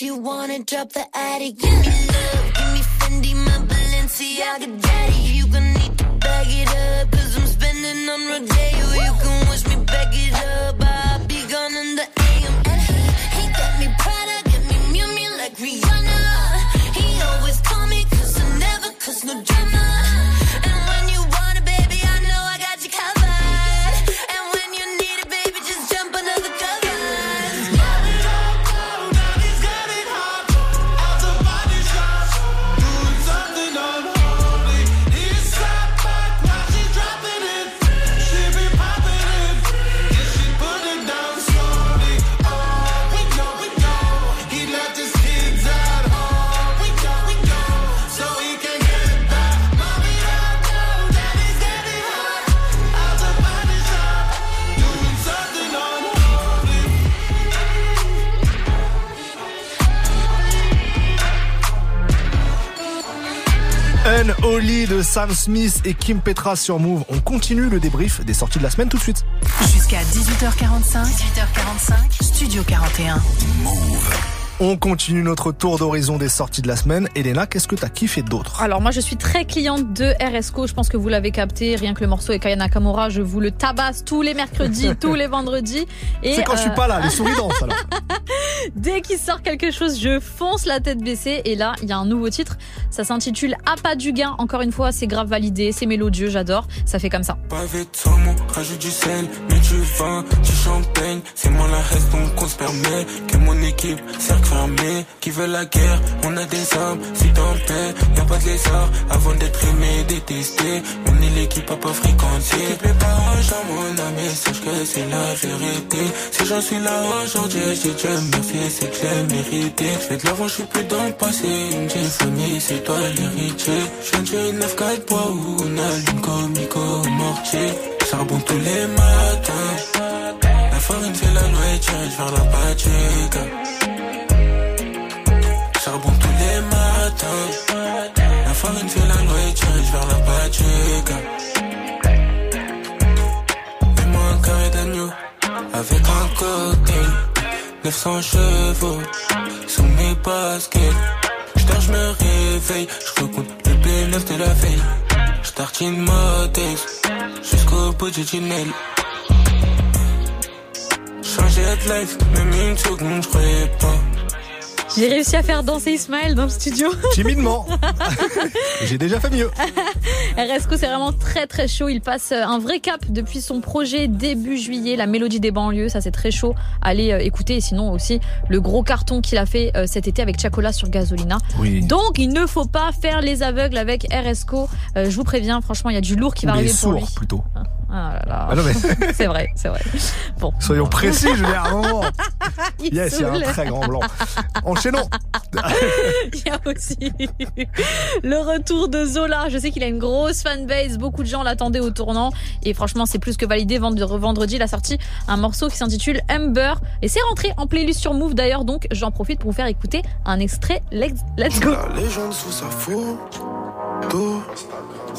If you wanna drop the attic, give me love, give me Fendi, my Balenciaga daddy. You going need to bag it up, cause I'm spending on Rodeo. You can wish Unholy de Sam Smith et Kim Petra sur Move. On continue le débrief des sorties de la semaine tout de suite. Jusqu'à 18h45, 18h45, Studio 41. On continue notre tour d'horizon des sorties de la semaine. Elena, qu'est-ce que t'as kiffé d'autre? Alors moi je suis très cliente de RSCO, je pense que vous l'avez capté, rien que le morceau avec Kaya Nakamura, je vous le tabasse tous les mercredis, (laughs) tous les vendredis. Et C'est quand je suis euh, pas là, les souris dansent (laughs) alors. Dès qu'il sort quelque chose, je fonce la tête baissée. Et là, il y a un nouveau titre. Ça s'intitule À pas du gain. Encore une fois, c'est grave validé, c'est mélodieux, j'adore. Ça fait comme ça. Pavé de saumon, rajoute du sel, mets du vin, du champagne. C'est moi la reste donc on se permet que mon équipe, cercle qui veut la guerre, on a des armes. Si t'en paix, y'a pas de lézard. Avant d'être aimé, détesté, on est l'équipe à pas fréquenter. L'équipe les paroles à mon ami, sache que c'est la vérité. Si j'en suis là aujourd'hui, dis Dieu merci, c'est que j'ai mérité. Je fais de l'avant, je suis plus dans le passé. Une famille, c'est toi l'héritier. Je viens de tuer une 9-4 bois où on allume comme Nico mortier. Charbon tous les matins. La farine fait la nourriture, je vers la pâture. Matins. La farine fait la nourriture, vers la pâture. Mets-moi un carré d'agneau avec un cocktail. 900 chevaux sous mes baskets. J'dors, je me réveille, je recompte le B9 de la veille. J'tartine ma texte jusqu'au bout du tunnel. Changer de life, même une seconde, j'croyais pas. J'ai réussi à faire danser Ismaël dans le studio. (laughs) Timidement. (laughs) J'ai déjà fait mieux. RSCO, c'est vraiment très très chaud. Il passe un vrai cap depuis son projet début juillet, la mélodie des banlieues. Ça, c'est très chaud. Allez euh, écouter. Et sinon aussi, le gros carton qu'il a fait euh, cet été avec Chacola sur Gasolina. Oui. Donc, il ne faut pas faire les aveugles avec RSCO. Euh, je vous préviens, franchement, il y a du lourd qui va Les arriver pour lui. plutôt. Ah là là. Ah non, mais- (laughs) c'est vrai, c'est vrai. Bon. Soyons précis, je veux dire, à un moment. (laughs) Il Yes, il y a un très grand blanc. Enchaînons. (laughs) Il y a aussi le retour de Zola. Je sais qu'il a une grosse fanbase. Beaucoup de gens l'attendaient au tournant. Et franchement, c'est plus que validé. Vend- Vendredi, il a sorti un morceau qui s'intitule Ember. Et c'est rentré en playlist sur Move d'ailleurs. Donc, j'en profite pour vous faire écouter un extrait. Let's, let's go. La légende sous sa photo.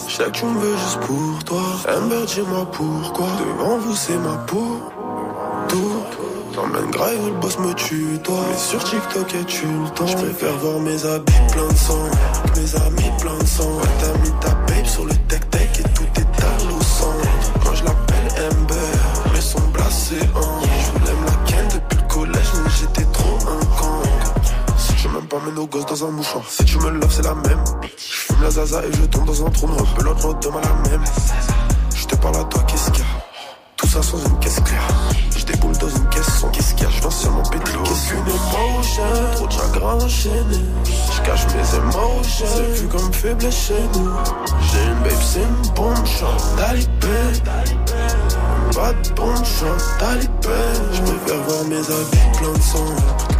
Je sais que tu me veux juste pour toi. Amber, dis-moi pourquoi. Devant vous, c'est ma peau. Tout. J'emmène grave, le boss me tue, toi. Mais sur TikTok, et tu le temps. Je préfère voir mes habits plein de sang. Mes amis plein de sang. Ouais, t'as mis ta babe sur le tech-tech et tout est à l'eau. Moi, je l'appelle Amber. Mais son blasé en. Pas, mets nos gosses dans un mouchoir. Si tu me loves, c'est la même. Je fume la zaza et je tombe dans un trou noir. Pelote l'autre demain la même. Je te parle à toi, qu'est-ce qu'il y a? Tout ça sans une caisse claire. Je déboule dans une caisse sans qu'est-ce qu'il y a? Je viens sur mon pétri. Qu'est-ce qu'une émotion? Trop de chagrin enchaîné. Je cache mes émotions. C'est vu comme faible chez nous. J'ai une babe, c'est une bombe. Chante talibé. Pas de bombe, chante talibé. Je préfère voir mes habits plein de sang.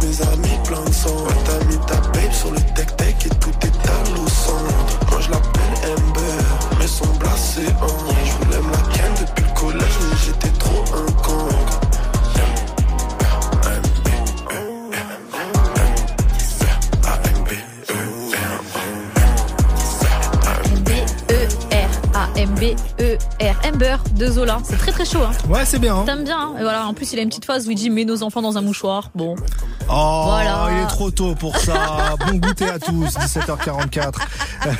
Mes amis plein de sang. T'as mis ta babe sur le tech-tech et tout est à l'eau. Moi je l'appelle Amber. Mais son blasé en. Je B-E-R. Ember de Zola. C'est très très chaud. Hein. Ouais, c'est bien. hein. T'aimes bien. Hein. Et voilà, en plus, il a une petite phase où il dit mets nos enfants dans un mouchoir. Bon. Oh, Voilà. il est trop tôt pour ça. (laughs) bon goûter à tous, 17h44. (laughs)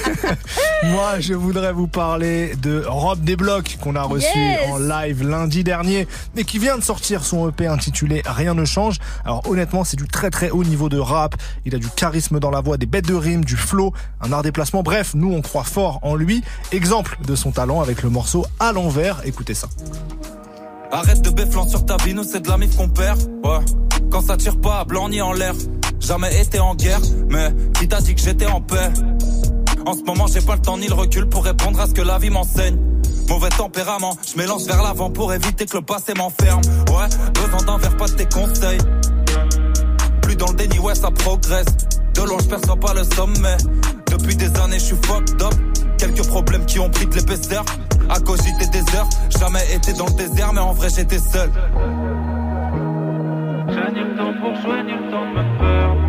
Moi, je voudrais vous parler de Rob Desblocs qu'on a reçu Yes. en live lundi dernier, mais qui vient de sortir son EP intitulé Rien ne change. Alors honnêtement, c'est du très très haut niveau de rap. Il a du charisme dans la voix, des bêtes de rimes, du flow, un art déplacement. Bref, nous on croit fort en lui. Exemple de son talent avec le morceau À l'envers. Écoutez ça. Arrête de béflant sur ta vie, nous c'est de la mif qu'on perd. Ouais. Quand ça tire pas à blanc ni en l'air. Jamais été en guerre, mais qui t'a dit que j'étais en paix? En ce moment j'ai pas le temps ni le recul pour répondre à ce que la vie m'enseigne. Mauvais tempérament, je m'élance vers l'avant pour éviter que le passé m'enferme. Ouais, besoin d'un verre, pas de tes conseils. Plus dans le déni, ouais, ça progresse. De loin, je perçois pas le sommet. Depuis des années, je suis fucked up. Quelques problèmes qui ont pris de l'épaisseur. À cogiter des heures. Jamais été dans le désert, mais en vrai j'étais seul. J'ai ni le temps pour jouer, le temps de me perdre.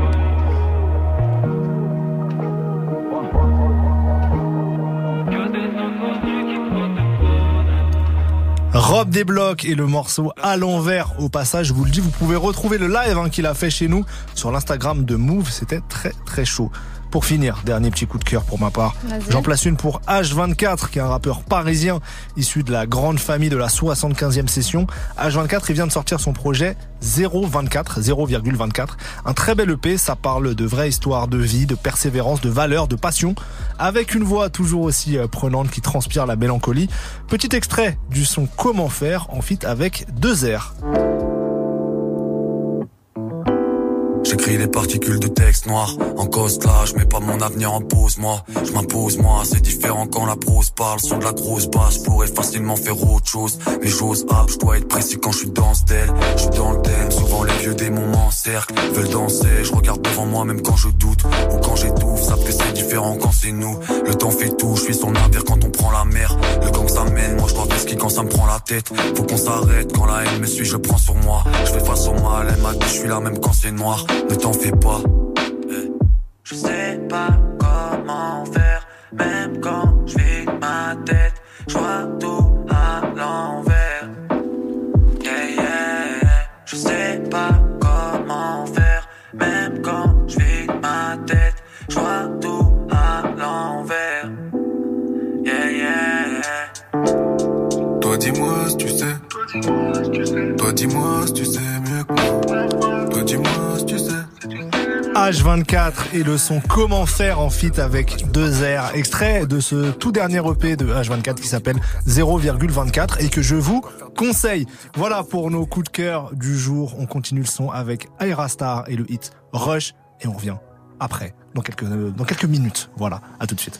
Rob Desblocs et le morceau à l'envers. Au passage, je vous le dis, vous pouvez retrouver le live hein, qu'il a fait chez nous sur l'Instagram de Move. C'était très très chaud. Pour finir, dernier petit coup de cœur pour ma part. J'en place une pour H24, qui est un rappeur parisien issu de la grande famille de la 75e session. H24, il vient de sortir son projet 024, 0,24. Un très bel EP, ça parle de vraies histoires de vie, de persévérance, de valeur, de passion, avec une voix toujours aussi euh, prenante qui transpire la mélancolie. Petit extrait du son Comment faire en fit avec deux airs. J'écris des particules de texte noir. En cause là, je mets pas mon avenir en pause moi. Je m'impose moi, c'est différent quand la prose parle Sur de la grosse basse, pourrais facilement faire autre chose. Mais j'ose hop, je dois être précis quand je suis dans ce Je suis dans le thème, souvent les vieux démons m'encerclent. Veulent danser, je regarde devant moi même quand je doute. Ou quand j'étouffe, savent que c'est différent quand c'est nous. Le temps fait tout, je suis son navire quand on prend la mer. Le gang s'amène, moi je dois ski quand ça me prend la tête. Faut qu'on s'arrête, quand la haine me suit, je prends sur moi. Je fais face au mal, elle m'a dit je suis là même quand c'est noir Ne t'en fais pas Je sais pas comment faire, même quand je vide ma tête, je vois tout à l'envers. Yeah, yeah. Je sais pas comment faire, même quand je vide ma tête, je vois tout à l'envers. Yeah, yeah. Toi dis-moi si tu sais. Toi dis-moi si tu sais mieux que moi. Toi dis-moi si tu sais. H24 et le son Comment faire en fit avec deux R. Extrait de ce tout dernier EP de H24 qui s'appelle 0,24 et que je vous conseille. Voilà pour nos coups de cœur du jour. On continue le son avec Aerastar et le hit Rush et on revient après, dans quelques, dans quelques minutes. Voilà, à tout de suite.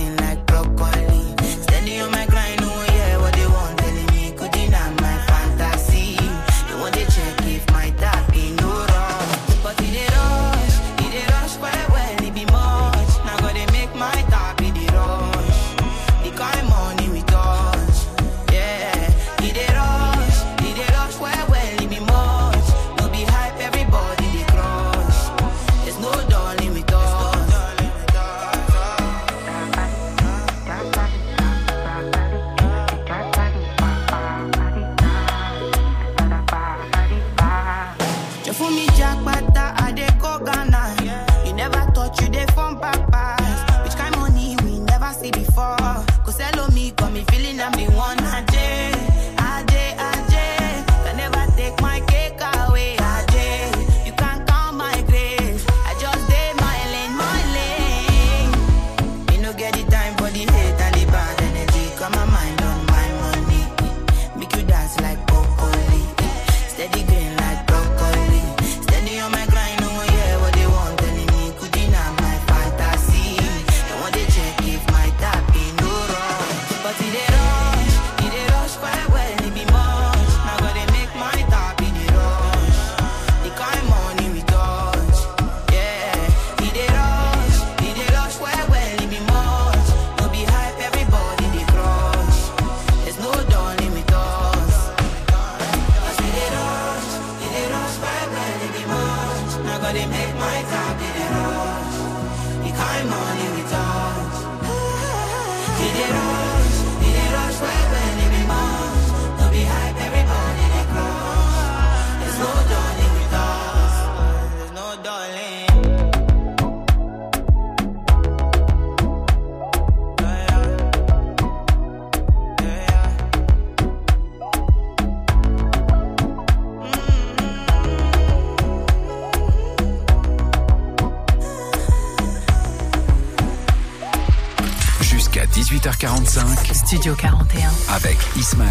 Studio 41. Avec Ismaël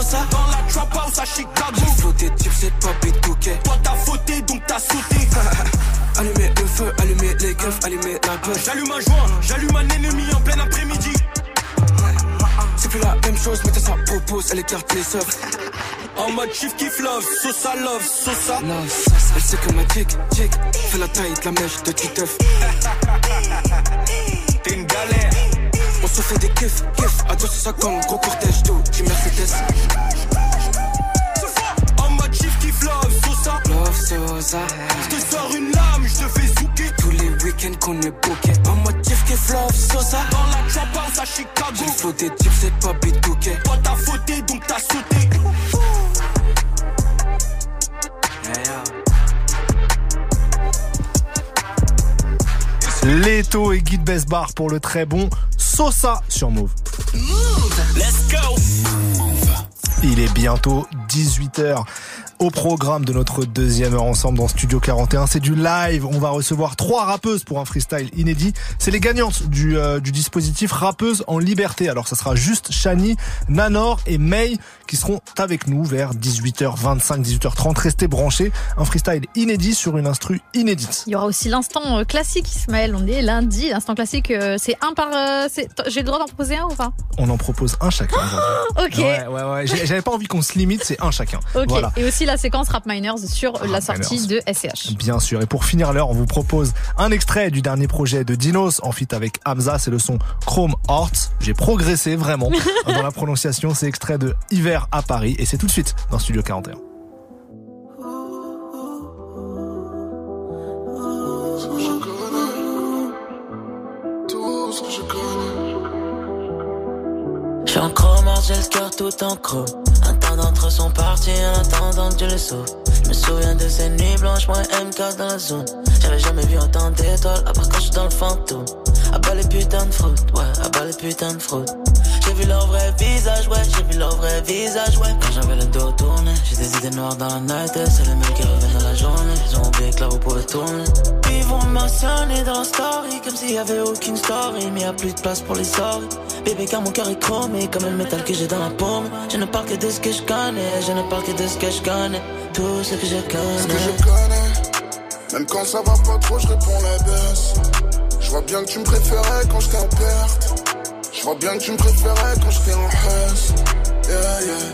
love. Dans la trap house à Chicago. J'ai des types, c'est pas bitouké. Toi t'as fauté, donc t'as sauté. (laughs) Allumer le feu, allumer les keufs, allumer la bœuf. J'allume un joint, j'allume un ennemi en plein après-midi. C'est plus la même chose, mais ça propose, elle écarte les œufs. (laughs) En mode chief kiff love, Sosa love, Sosa. Love, Sosa. Elle sait que ma chick, chick, fait la taille de la mèche de Titeuf. Se fait des kiffs, kiffs, à 250, gros cortège d'eau, du Mercedes. En mode chief kiff love, Sosa. Love, Sosa. Je te sors une lame, je te fais zouker. Tous les week-ends qu'on est booké. En mode chief kiff love, Sosa. Dans la trap house à Chicago. J'ai flow des types, c'est pas bitouké. Toi t'as fauté, donc t'as sauté. Leto et Guide Besbar pour le très bon Sosa sur Move. Let's go. Il est bientôt 18h. Au programme de notre deuxième heure ensemble dans Studio 41, c'est du live. On va recevoir trois rappeuses pour un freestyle inédit. C'est les gagnantes du, euh, du dispositif Rappeuse en liberté. Alors ça sera juste Shani, Nanor et May qui seront avec nous vers 18h25, 18h30. Restez branchés. Un freestyle inédit sur une instru inédite. Il y aura aussi l'instant euh, classique, Ismaël. On est lundi. L'instant classique, euh, c'est un par. euh, J'ai le droit d'en proposer un ou pas? On en propose un chacun. (gasps) Ok. Ouais, ouais, J'avais pas envie qu'on se limite, c'est un chacun. Ok. Voilà. Et aussi la séquence Rap Miners sur la sortie Miners. de SCH. Bien sûr. Et pour finir l'heure, on vous propose un extrait du dernier projet de Dinos en feat avec Hamza. C'est le son Chrome Heart. J'ai progressé vraiment (laughs) dans la prononciation. C'est extrait de Hiver à Paris et c'est tout de suite dans Studio 41. Tout ce que je connais. J'suis en chromant, j'ai le cœur tout en chrome. Temps d'entre sont partis en attendant que Dieu les sauve. Je me souviens de ces nuits blanches, moi MK dans la zone. J'avais jamais vu autant d'étoiles, à part quand j'suis dans le fantôme. À bas les putains de fraude, ouais, à bas les putains de fraude. J'ai vu leur vrai visage, ouais, j'ai vu leur vrai visage, ouais. Quand j'avais le dos tourné, j'ai des idées noires dans la night, c'est les mêmes qui reviennent dans la journée. Ils ont oublié que la roue pouvait tourner. Ils vont mentionner dans story, comme s'il y avait aucune story, mais y a plus de place pour les sorties. Bébé, car mon cœur est chromé, comme le métal que j'ai dans la paume. Je ne parle que de ce que je connais, je ne parle que de ce que je connais. Tout ce que je connais. Ce que je connais. Même quand ça va pas trop, je réponds la baisse. Je vois bien que tu me préférais quand j'étais en perte. Je vois bien que tu me préférais quand j'étais en hausse. Yeah, yeah.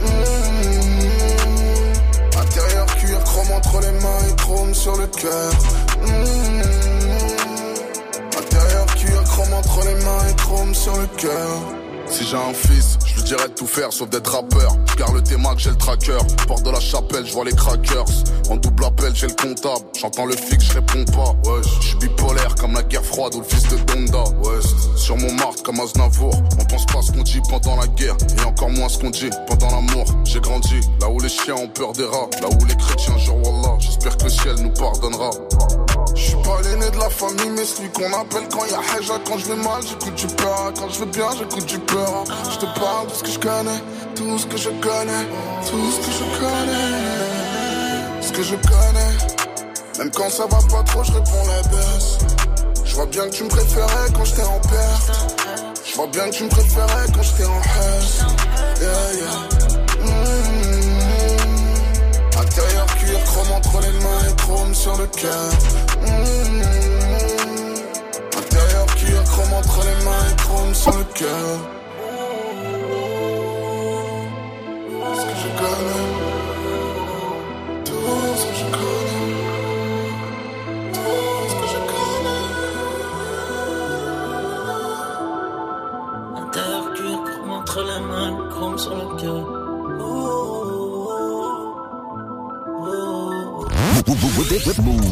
Mm. Intérieur cuir, chrome entre les mains et chrome sur le cœur. Mm. Intérieur cuir, chrome entre les mains et chrome sur le cœur. Si j'ai un fils, je lui dirais de tout faire sauf d'être rappeur. Je garde le T-Mac, j'ai le tracker. Porte de la chapelle, je vois les crackers. En double appel, j'ai le comptable. J'entends le fixe, je réponds pas. Ouais, je suis bipolaire comme la guerre froide ou le fils de Donda. Ouais, sur mon marque comme Aznavour. On pense pas ce qu'on dit pendant la guerre et encore moins ce qu'on dit pendant l'amour. J'ai grandi là où les chiens ont peur des rats, là où les chrétiens jurent Wallah. J'espère que le ciel nous pardonnera. Je suis pas l'aîné de la famille, mais celui qu'on appelle quand y a Haja. Quand je vais mal, j'écoute du peur. Quand je vais bien, j'écoute du Je te parle de ce que je connais, tout ce que je connais, tout ce que je connais, ce que je connais. Même quand ça va pas trop, je réponds la baisse. Je vois bien que tu me préférais quand j'étais en perte. Je vois bien que tu me préférais quand j'étais en haine. Yeah, yeah. Mmh. Intérieur cuir, chrome entre les mains et chrome sur le cœur. Mmh. Intérieur cuir, chrome entre les mains et chrome sur le cœur. Ce que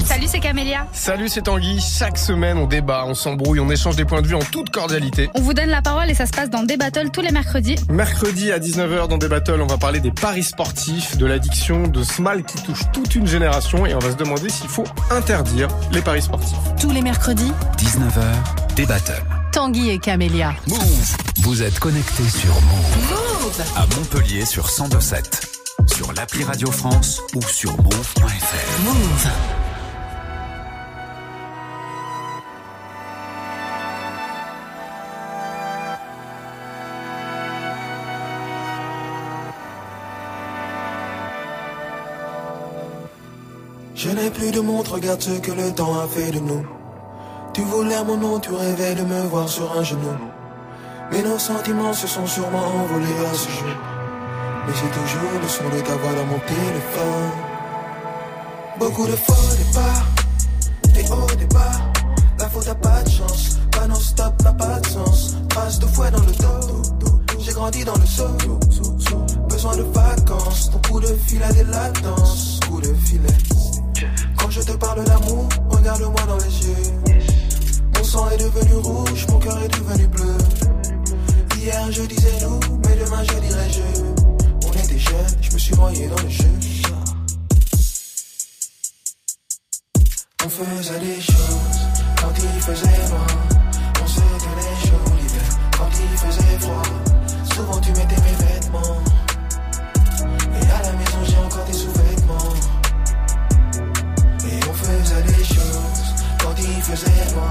Salut, c'est Camélia. Salut, c'est Tanguy. Chaque semaine, on débat, on s'embrouille, on échange des points de vue en toute cordialité. On vous donne la parole et ça se passe dans des battles tous les mercredis. Mercredi à 19h dans des battles, on va parler des paris sportifs, de l'addiction, de ce mal qui touche toute une génération et on va se demander s'il faut interdire les paris sportifs. Tous les mercredis, 19h, des battles. Tanguy et Camélia. Move Vous êtes connectés sur Move. À Montpellier sur 1027. Sur l'appli Radio France ou sur move.fr. Move. Je n'ai plus de montre, regarde ce que le temps a fait de nous. Tu voulais mon nom, tu rêvais de me voir sur un genou. Mais nos sentiments se sont sûrement envolés à ce jour. Mais j'ai toujours le son de ta voix dans mon téléphone. Beaucoup de faux départs, et hauts départ. La faute a pas de chance, pas non stop n'a pas de sens. Trace de fouet dans le dos, j'ai grandi dans le seau. Besoin de vacances, ton coup de fil a des latences. Coup de filet. Quand je te parle d'amour, regarde-moi dans les yeux. Mon sang est devenu rouge, mon cœur est devenu bleu. Hier je disais nous, mais demain je dirais je. Je me suis noyé dans le jeu. On faisait des choses quand il faisait noir. On se tenait chaud l'hiver quand il faisait froid. Souvent tu mettais mes vêtements. Et à la maison j'ai encore des sous-vêtements. Et on faisait des choses quand il faisait noir.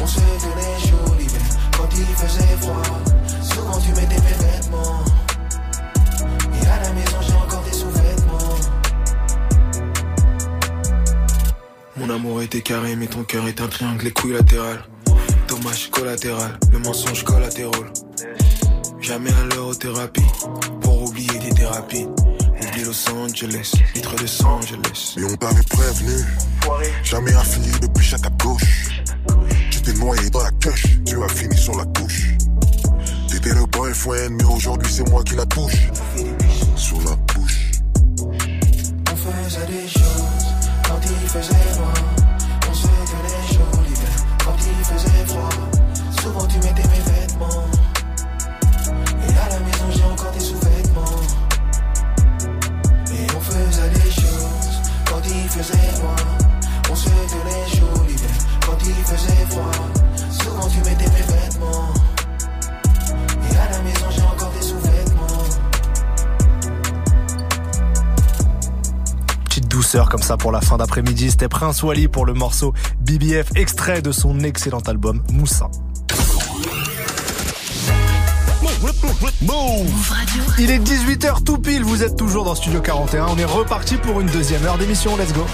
On se tenait chaud l'hiver quand il faisait froid. Souvent tu mettais mes vêtements. Mon amour était carré, mais ton cœur est un triangle équilatéral. Dommage collatéral, le mensonge collatéral. Jamais à l'eurothérapie, pour oublier des thérapies. Oublie Los Angeles, litre de Los Angeles. Et on t'avait prévenu, jamais affilié depuis chaque à gauche. Tu t'es noyé dans la cache, tu as fini sur la couche. T'étais le boyfriend, mais aujourd'hui c'est moi qui la touche. La il faisait noir. On se tenait chaud l'hiver quand il faisait froid. Souvent tu mettais mes vêtements. Et à la maison j'ai encore des sous-vêtements. Et on faisait des choses quand il faisait noir. On se tenait chaud l'hiver quand il faisait froid. Souvent tu mettais mes vêtements. Et à la maison j'ai douceur comme ça pour la fin d'après-midi. C'était Prince Wally pour le morceau BBF, extrait de son excellent album Moussa. Move Il est 18h tout pile, vous êtes toujours dans Studio 41. On est reparti pour une deuxième heure d'émission. Let's go.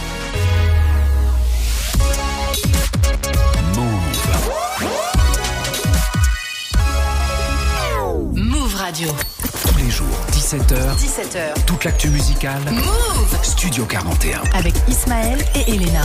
Move Radio. Tous les jours, 17h. 17h. Toute l'actu musicale. Move Studio 41. Avec Ismaël et Elena.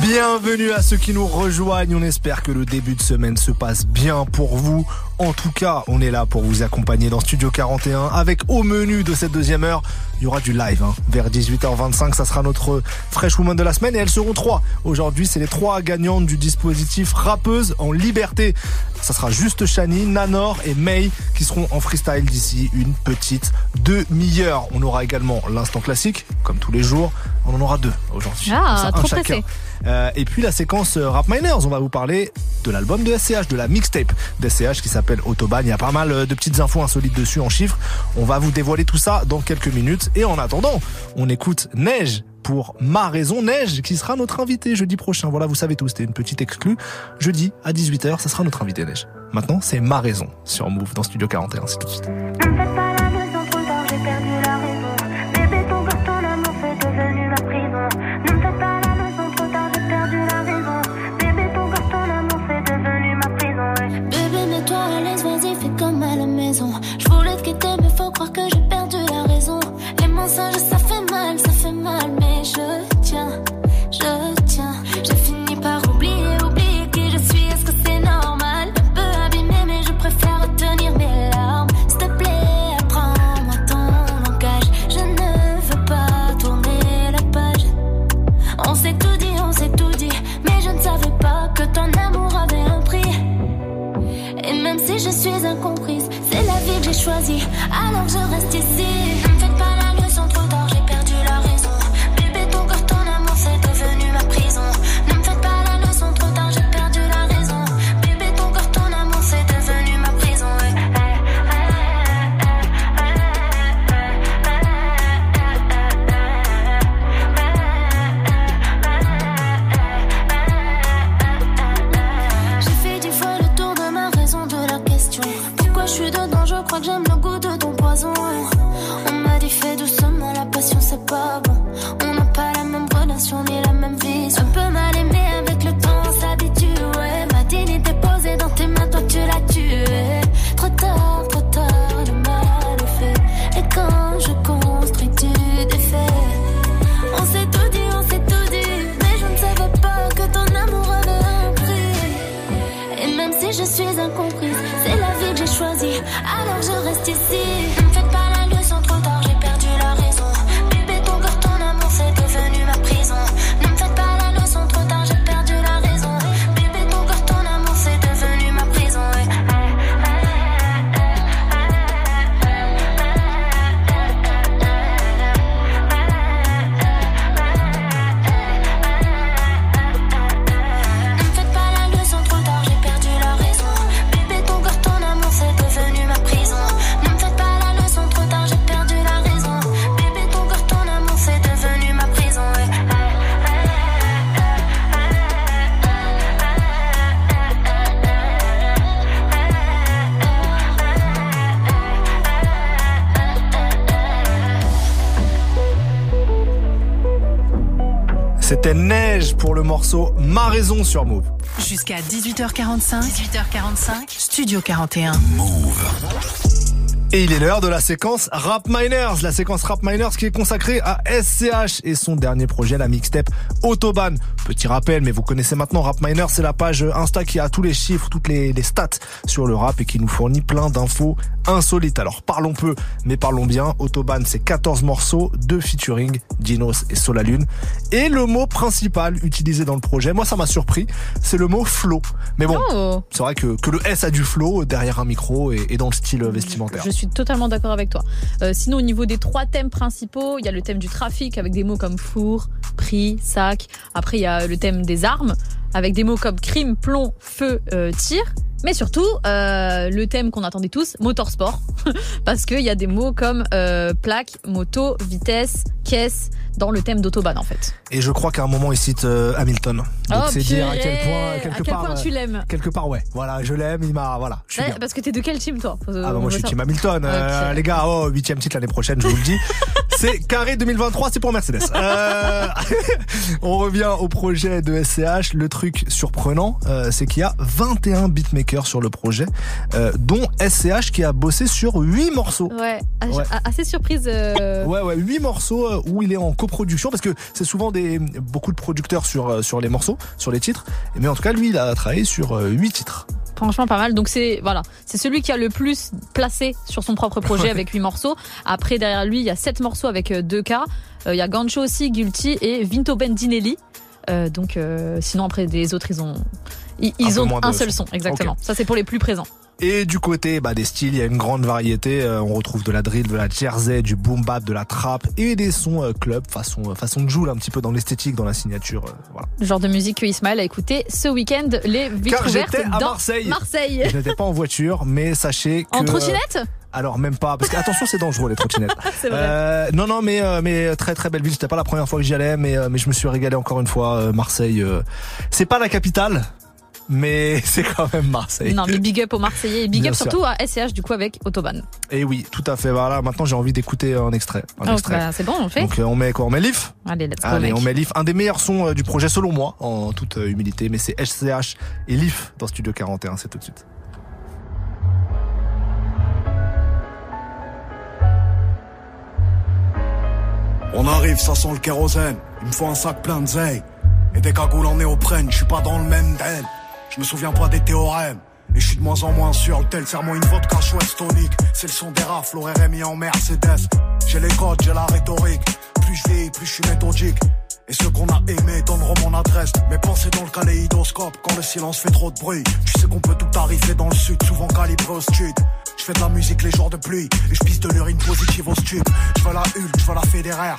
Bienvenue à ceux qui nous rejoignent. On espère que le début de semaine se passe bien pour vous. En tout cas, on est là pour vous accompagner dans Studio 41 avec au menu de cette deuxième heure, il y aura du live hein. vers 18h25. Ça sera notre Fresh Woman de la semaine et elles seront trois. Aujourd'hui, c'est les trois gagnantes du dispositif rappeuse en liberté. Ça sera juste Shani, Nanor et May qui seront en freestyle d'ici une petite demi-heure. On aura également l'instant classique, comme tous les jours. On en aura deux aujourd'hui. Ah, trop pressé. Euh, et puis la séquence euh, Rap Miners, on va vous parler de l'album de SCH, de la mixtape de SCH qui s'appelle Autobahn. Il y a pas mal euh, de petites infos insolites dessus en chiffres. On va vous dévoiler tout ça dans quelques minutes. Et en attendant, on écoute Neige pour Ma Raison Neige qui sera notre invité jeudi prochain. Voilà, vous savez tout, c'était une petite exclue. Jeudi à 18h, ça sera notre invité Neige. Maintenant, c'est Ma Raison sur Move dans Studio 41. C'est tout. La morceau Ma Raison sur Move. Jusqu'à 18h45. 18h45. Studio 41. Et il est l'heure de la séquence Rap Miners, la séquence Rap Miners qui est consacrée à SCH et son dernier projet, la mixtape Autobahn. Petit rappel, mais vous connaissez maintenant Rap Miners, c'est la page Insta qui a tous les chiffres, toutes les, les stats sur le rap et qui nous fournit plein d'infos insolites. Alors parlons peu, mais parlons bien. Autobahn, c'est 14 morceaux, 2 featuring, Dinos et Solalune. Et le mot principal utilisé dans le projet, moi ça m'a surpris, c'est le mot flow. Mais bon, Oh. c'est vrai que, que le S a du flow derrière un micro et, et dans le style vestimentaire. Je suis totalement d'accord avec toi. Euh, sinon, au niveau des trois thèmes principaux, il y a le thème du trafic avec des mots comme four, prix, sac. Après, il y a le thème des armes avec des mots comme crime, plomb, feu, euh, tir. Mais surtout, euh, le thème qu'on attendait tous, motorsport. (laughs) Parce qu'il y a des mots comme euh, plaque, moto, vitesse, caisse dans le thème d'autobahn en fait. Et je crois qu'à un moment il cite euh, Hamilton. Donc Oh, c'est dire à quel point quelque À quel part point tu euh, l'aimes. Quelque part ouais. Voilà, je l'aime, il m'a voilà, je suis Ouais, bien. parce que t'es de quel team toi? Ah bah moi je suis. Team Hamilton, Euh, les gars. Oh, huitième titre l'année prochaine, je vous le dis. (laughs) c'est carré 2023, c'est pour Mercedes. Euh, (laughs) on revient au projet de SCH. Le truc surprenant, euh, c'est qu'il y a 21 beatmakers sur le projet, euh, dont SCH qui a bossé sur 8 morceaux. Ouais, a- Ouais. a- assez surprise. euh, Ouais, ouais, huit morceaux où il est en coproduction parce que c'est souvent des beaucoup de producteurs sur sur les morceaux, sur les titres. Mais en tout cas, lui, il a travaillé sur euh, huit titres. Franchement, pas mal. Donc c'est voilà, c'est celui qui a le plus placé sur son propre projet Ouais. avec 8 morceaux. Après derrière lui, il y a 7 morceaux avec 2 K. Euh, Il y a Gancho aussi, Guilty et Vinto Bendinelli. Euh, donc euh, sinon après les autres ils ont ils, ils peu ont un seul son. son exactement. Ça c'est pour les plus présents. Et du côté bah, des styles, il y a une grande variété. Euh, on retrouve de la drill, de la jersey, du boom bap, de la trap et des sons euh, club façon euh, façon Joule un petit peu dans l'esthétique, dans la signature. euh, voilà. Le genre de musique que Ismaël a écouté ce week-end, les vitres Car ouvertes j'étais à dans Marseille. Marseille. Je n'étais pas en voiture, mais sachez que En trottinette? Alors même pas, parce que attention c'est dangereux les trottinettes. (laughs) C'est vrai. Euh, non non mais euh, mais très très belle ville. C'était pas la première fois que j'y allais, mais euh, mais je me suis régalé encore une fois. euh, Marseille, euh, c'est pas la capitale, mais (laughs) c'est quand même Marseille. Non, mais big up aux Marseillais et big Bien up sûr. surtout à SCH du coup avec Autobahn. Et oui, tout à fait. Voilà, maintenant j'ai envie d'écouter un extrait. Un Oh, extrait. bah, c'est bon, on le fait. Donc euh, on met quoi? On met Leaf? Allez, let's go. Allez, mec. on met Leaf. Un des meilleurs sons euh, du projet selon moi, en toute euh, humilité, mais c'est SCH et Leaf dans Studio 41. C'est tout de suite. On arrive, ça sent le kérosène. Il me faut un sac plein de zeille. Et des cagoules en néoprène, je suis pas dans le même den. Je me souviens pas des théorèmes. Et je suis de moins en moins sûr, le tel serment une vodka chouette tonique. C'est le son des rafles, RMI en Mercedes. J'ai les codes, j'ai la rhétorique. Plus je vieillis, plus je suis méthodique. Et ceux qu'on a aimés donneront mon adresse. Mes pensées dans le kaléidoscope quand le silence fait trop de bruit. Tu sais qu'on peut tout arriver dans le sud, souvent calibré au stud. Je fais de la musique les jours de pluie et je pisse de l'urine positive au stup. Je veux la Hulk, je veux la fédéraire.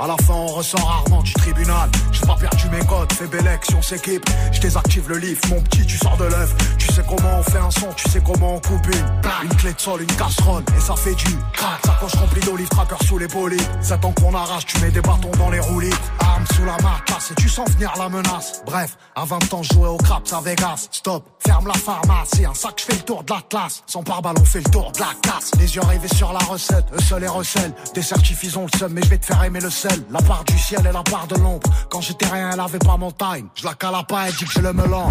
À la fin, on ressort rarement du tribunal. J'ai pas perdu mes codes, fais belle action, s'équipe. Je désactive le livre, mon petit, tu sors de l'œuf. Tu sais comment on fait un son, tu sais comment on coupe une. Une clé de sol, une casserole, et ça fait du crack. Sacoche remplie d'olives, tracker sous les bolides. Ça temps qu'on arrache, tu mets des bâtons dans les roulis. Arme sous la marcasse, et tu sens venir la menace. Bref, à 20 ans, jouais au craps à Vegas. Stop, ferme la pharmacie. Un sac, je fais le tour de la classe. Sans pare-balles, on fait le tour de la casse. Les yeux rivés sur la recette, eux seuls les recèlent. Des ont le seum, mais je te faire aimer le sel. La part du ciel et la part de l'ombre. Quand j'étais rien, elle avait pas mon time. Je la cala pas, elle dit que je le melon.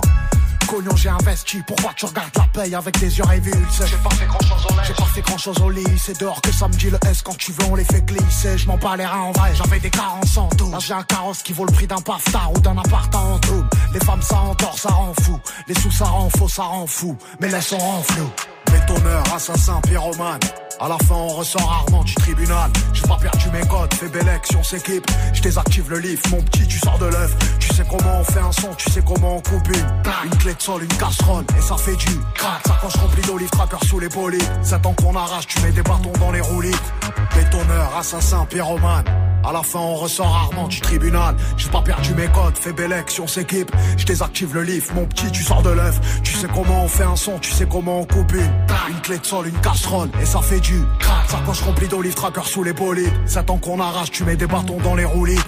Cognon, j'ai investi. Pourquoi tu regardes la paye avec des yeux révulsés? J'ai pas fait grand chose au lit. J'ai pas fait grand chose au lit. C'est dehors que ça me dit le S quand tu veux, on les fait glisser. Je m'en bats les reins en vrai. J'avais des carences en tout. Là, j'ai un carrosse qui vaut le prix d'un paftar ou d'un appart en tout. Les femmes, ça endort, ça rend fou. Les sous, ça rend faux, ça rend fou. Mais laisse on rend flou. Bétonneur, assassin, pyromane. À la fin, on ressort rarement du tribunal. J'ai pas perdu mes codes, fais belle action, s'équipe. Je désactive le livre, mon petit, tu sors de l'œuf. Tu sais comment on fait un son, tu sais comment on coupe une. Une clé de sol, une casserole, et ça fait du crack. Sacoche remplie d'olives, tracker sous les bolides. Ça temps qu'on arrache, tu mets des bâtons dans les roulis. Bétonneur, assassin, pyromane. À la fin, on ressort rarement du tribunal. J'ai pas perdu mes codes, fais belle action, s'équipe. Je désactive le livre, mon petit, tu sors de l'œuf. Tu sais comment on fait un son, tu sais comment on coupe une. Une clé de sol, une casserole, et ça fait du crack. Sacoche remplie d'olives, tracker sous les bolides. Ça temps qu'on arrache, tu mets des bâtons dans les roulis.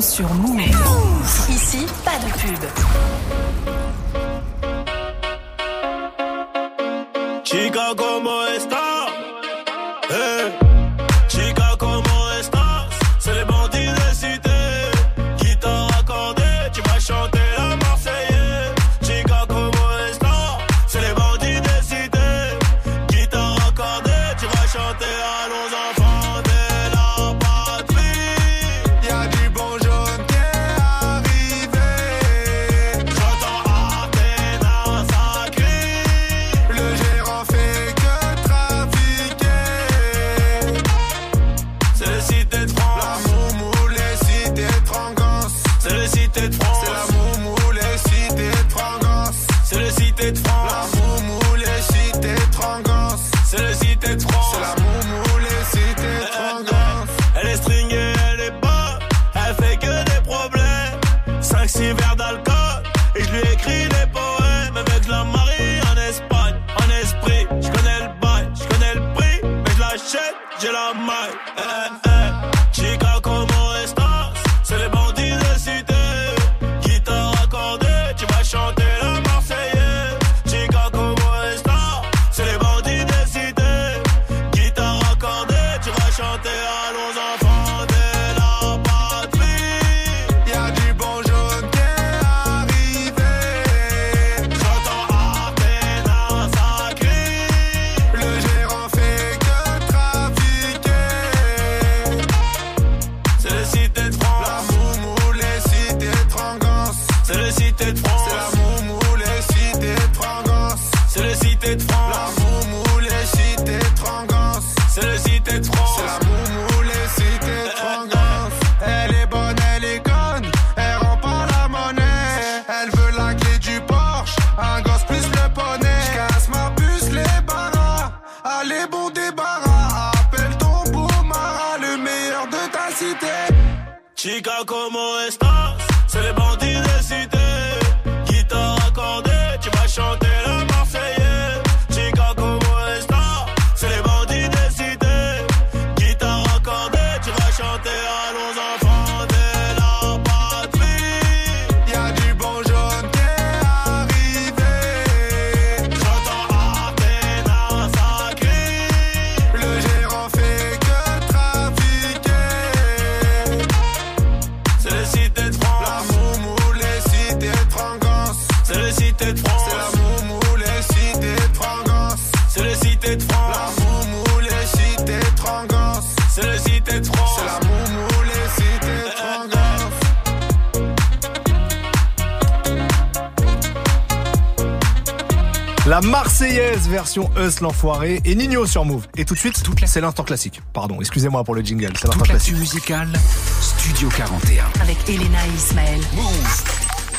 Sont sur Move. Ici, pas de pub. Chica. Version Us l'enfoiré et Nino sur Move. Et tout de suite, c'est l'instant classique. Pardon, excusez-moi pour le jingle, c'est l'instant classique. musicale, Studio 41. Avec Elena et Ismaël.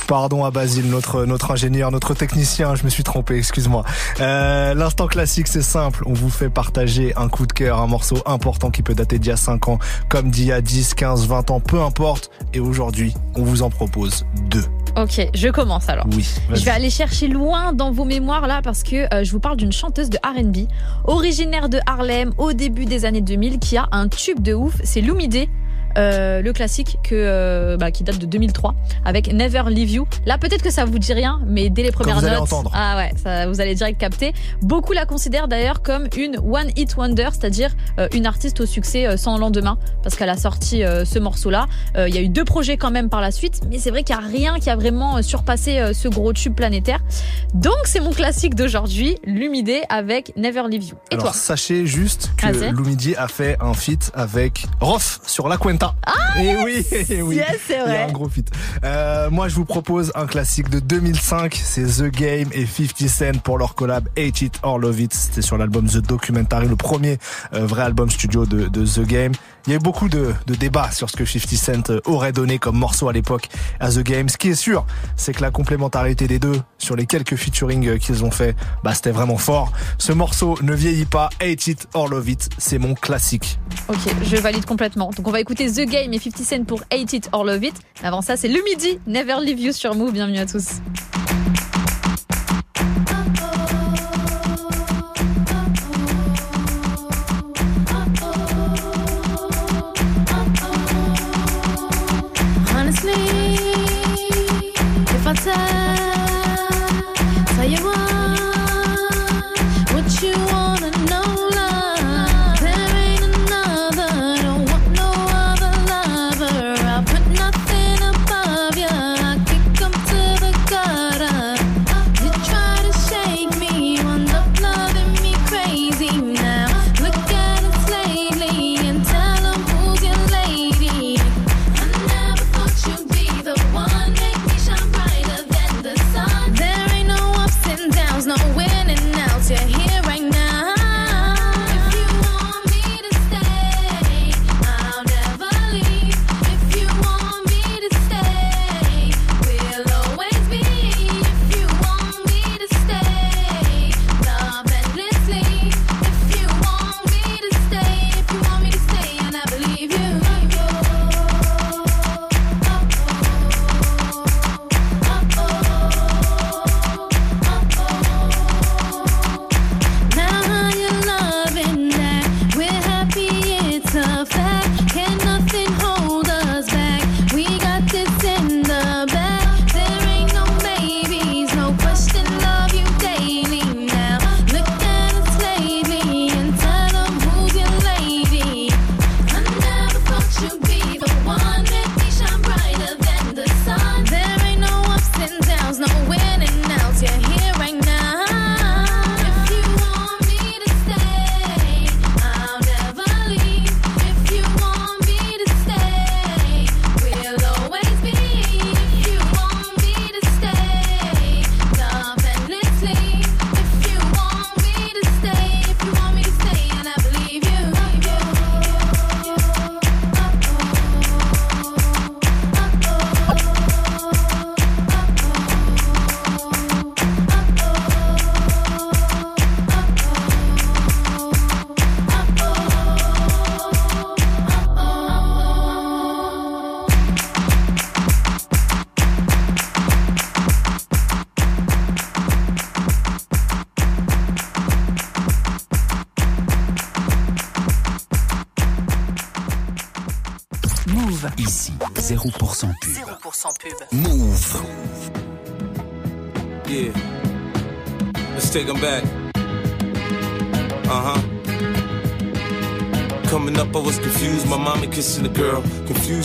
Pardon à Basile, notre, notre ingénieur, notre technicien, je me suis trompé, excuse-moi. Euh, L'instant classique, c'est simple. On vous fait partager un coup de cœur, un morceau important qui peut dater d'il y a 5 ans, comme d'il y a 10, 15, 20 ans, peu importe. Et aujourd'hui, on vous en propose deux. Ok, je commence alors. Oui. Je vais aller chercher loin dans vos mémoires là parce que euh, je vous parle d'une chanteuse de R&B originaire de Harlem au début des années 2000 qui a un tube de ouf, c'est Lumidé. Euh, le classique que euh, bah, qui date de 2003 avec Never Leave You. Là peut-être que ça vous dit rien, mais dès les premières vous allez notes, entendre. ah ouais, ça, vous allez direct capter. Beaucoup la considèrent d'ailleurs comme une one hit wonder, c'est-à-dire euh, une artiste au succès euh, sans lendemain, parce qu'elle a sorti ce morceau-là. Il y a eu deux projets quand même par la suite, mais c'est vrai qu'il n'y a rien qui a vraiment surpassé ce gros tube planétaire. Donc c'est mon classique d'aujourd'hui, Lumidé avec Never Leave You. Et Alors toi sachez juste que Ah, c'est Lumidi a fait un feat avec Rof sur La Cuenta. et oui, et oui. Ah, Yes, c'est Il y a vrai. un gros feat. Euh, moi, je vous propose un classique de 2005. C'est The Game et 50 Cent pour leur collab Hate It or Love It. C'était sur l'album The Documentary, le premier euh, vrai album studio de, de The Game. Il y a eu beaucoup de, débats sur ce que 50 Cent aurait donné comme morceau à l'époque à The Game. Ce qui est sûr, c'est que la complémentarité des deux sur les quelques featuring euh, qu'ils ont fait, bah, c'était vraiment fort. Ce morceau ne vieillit pas. Hate It or Love It, c'est mon classique. Ok, je valide complètement. Donc on va écouter The Game et 50 Cent pour Hate It or Love It. Avant ça, c'est le midi. Never Leave You sur Move. Bienvenue à tous.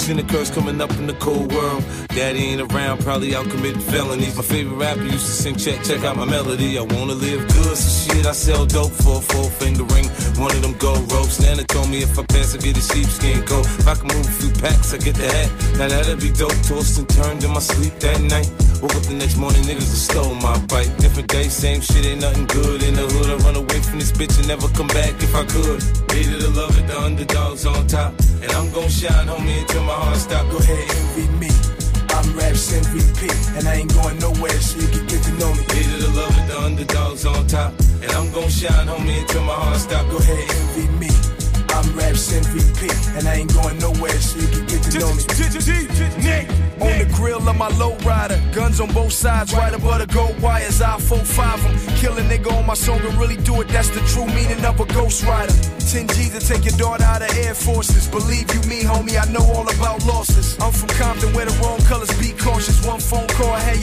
In the curse coming up in the cold world. Daddy ain't around, probably out committing felonies. My favorite rapper used to sing, check, check out my melody. I wanna live good, so shit, I sell dope for a four finger ring. One of them gold ropes. Nana told me if I pass, I get a sheepskin coat. If I can move a few packs, I get the hat. Now that'd be dope. Tossed and turned in my sleep that night. Woke up the next morning, niggas stole my bike. Different day, same shit, ain't nothing good. In the hood, I run away from this bitch and never come back if I could. Needed to love it, the underdogs on top. And I'm gon' shine, homie, until my heart stop. Go ahead, envy me. I'm Raps MVP, and I ain't going nowhere, so you can get to know me. Needed to love it, the underdogs on top. And I'm gon' shine, homie, until my heart stop. Go ahead, envy me. I'm Raps MVP, and I ain't going nowhere, so you can get to know me. On the grill of my lowrider, guns on both sides, right above the gold wires. I 4-5 them, kill a nigga on my song and really do it. That's the true meaning of a ghost rider. 10 G's to take your daughter out of Air Forces. Believe you me, homie, I know all about losses. I'm from Compton where the wrong colors be cautious. One phone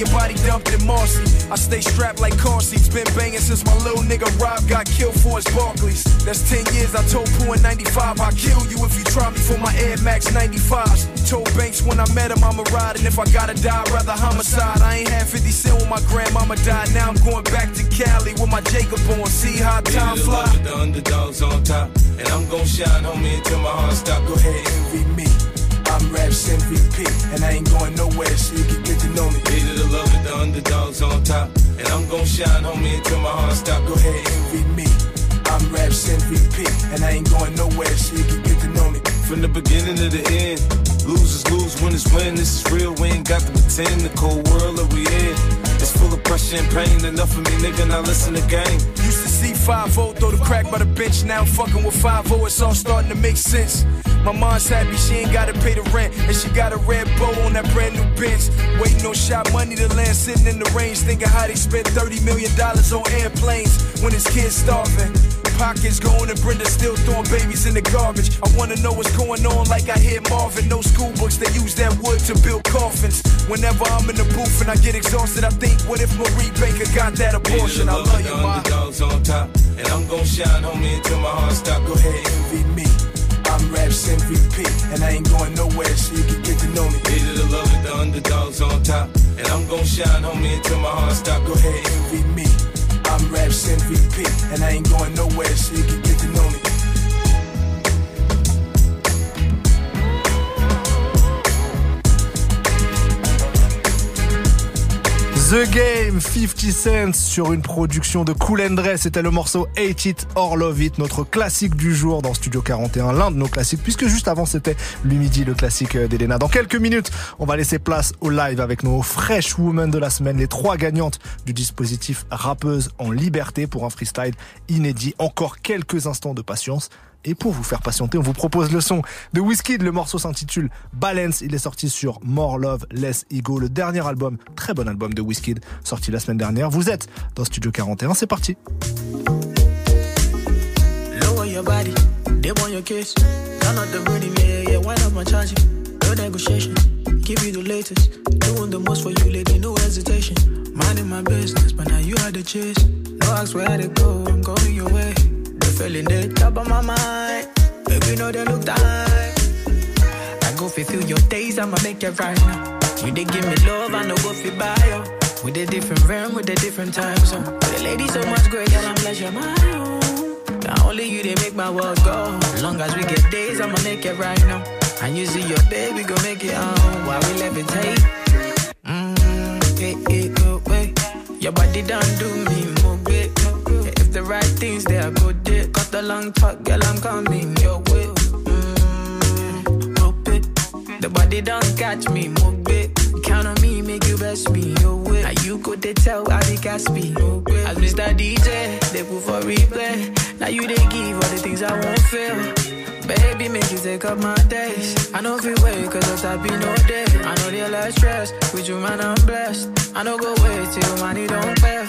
your body dumped in Marcy. I stay strapped like car seats, been banging since my little nigga Rob got killed for his Barclays. That's 10 years, I told Pooh in 95, I'll kill you if you try me for my Air Max 95s. Told Banks when I met him, I'ma ride, and if I gotta die, I'd rather homicide. I ain't had 50 cent when my grandmama died. Now I'm going back to Cali with my Jacob on. See how time fly. The underdogs on top, and I'm gon' shine, homie, until my heart stop. Go ahead, envy me. I'm Raps MVP, and I ain't going nowhere, so you can get to know me. Needed to love it, the underdogs on top, and I'm gon' shine, homie, until my heart stop. Go ahead, envy me. I'm Raps MVP, and I ain't going nowhere, so you can get to know me. From the beginning to the end, losers lose, winners win. This is real, we ain't got to pretend. The cold world that we in, it's full of pressure and pain. Enough of me, nigga, now listen to game. Used to see 5 throw the crack by the bench. Now I'm fucking with 5 it's all starting to make sense. My mom's happy she ain't gotta pay the rent, and she got a red bow on that brand new bench. Waiting on shot money to land, sitting in the range, thinking how they spent 30 million dollars on airplanes when his kids starving. Pockets going and Brenda still throwing babies in the garbage. I wanna know what's going on, like I hear Marvin. No school books, they use that wood to build coffins. Whenever I'm in the booth and I get exhausted, I think, what if Marie Baker got that abortion? I love you, my underdogs on top, and I'm gon' shine, homie, until my heart stop. Go ahead, envy me. I'm Raps MVP, and I ain't going nowhere, so you can get to know me. Needed the love it, the underdogs on top, and I'm gon' shine, homie, until my heart stop. Go ahead, envy me. I'm Raps MVP, and I ain't going nowhere, so you can get to know me. The Game, 50 Cent sur une production de Cool and. C'était le morceau Hate It or Love It, notre classique du jour dans Studio 41, l'un de nos classiques, puisque juste avant c'était Lumidi, le classique d'Elena. Dans quelques minutes, on va laisser place au live avec nos Fresh Women de la semaine, les trois gagnantes du dispositif Rappeuse en liberté pour un freestyle inédit. Encore quelques instants de patience. Et pour vous faire patienter, on vous propose le son de Whiskey. Le morceau s'intitule Balance. Il est sorti sur More Love, Less Ego, le dernier album, très bon album de Whiskey, sorti la semaine dernière. Vous êtes dans Studio 41, c'est parti. Lower your body, they want your kiss. Turn up the rhythm, yeah, yeah, why not my charging? No negotiation, give you the latest. Doing the most for you, lady, no hesitation. Minding my business, but now you had the chase. No ask where to go, I'm going your way. The feeling the top of my mind. Baby, know they look time. I go fulfill your days, I'ma make it right now. You they give me love, I know what fi buy you. With a different realm, with a different time zone. A lady so much great, girl, I'm pleasure my own. Now only you they make my world go. Long as we get days, I'ma make it right now. And you see your baby, go make it on while we levitate. Mmm, hey, hey. Your body done do me more big. If the right things they are good, the long talk, girl, I'm coming your way. Mmm, rope it. The body don't catch me, move it. Count on me, make you best me your way. Now you go they tell how the gas. As Mr. DJ, they put for replay. Now you they give all the things I won't feel. Baby, make you take up my days. I know if we wait, cause I be no day. I know the less stress. With you, man, I'm blessed. I know go wait till money don't pay.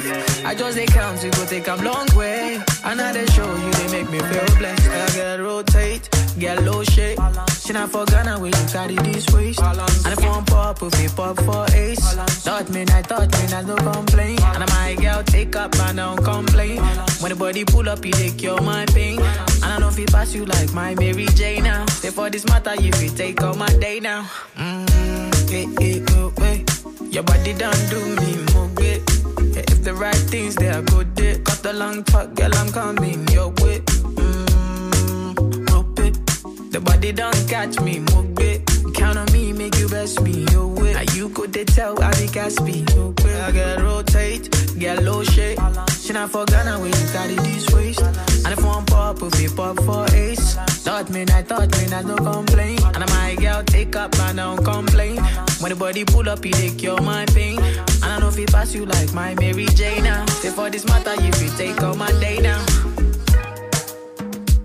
I just they count to go take a long way. And now they show you, they make me feel blessed. I get rotate, get low shape. She not for Ghana where you carry this waist. And if one pop, if it pop for ace. Thought me, I thought me, I no complain. And my girl take up, I don't complain. When the body pull up, you take your my pain. I know if it pass you like my Mary J now. For this matter, you fit take all my day now. Mm, hey, hey, oh. Your body done do me more good. If the right things they are good, they got the long talk, girl, I'm coming your way. Mm, rope eh. it. The body don't catch me, move it. Count on me, make you best me your way. Now you could they tell gas be. Okay. I get rotate, get low shade. She not for Ghana when you carry this waist. And if one pop, if it pop for ace. Thought me, I thought me, I no complain. And my girl take up, I don't complain. When the body pull up, you take cure my pain. And I know if it pass you like my Mary Jane now. Say for this matter, you fit take all my day now.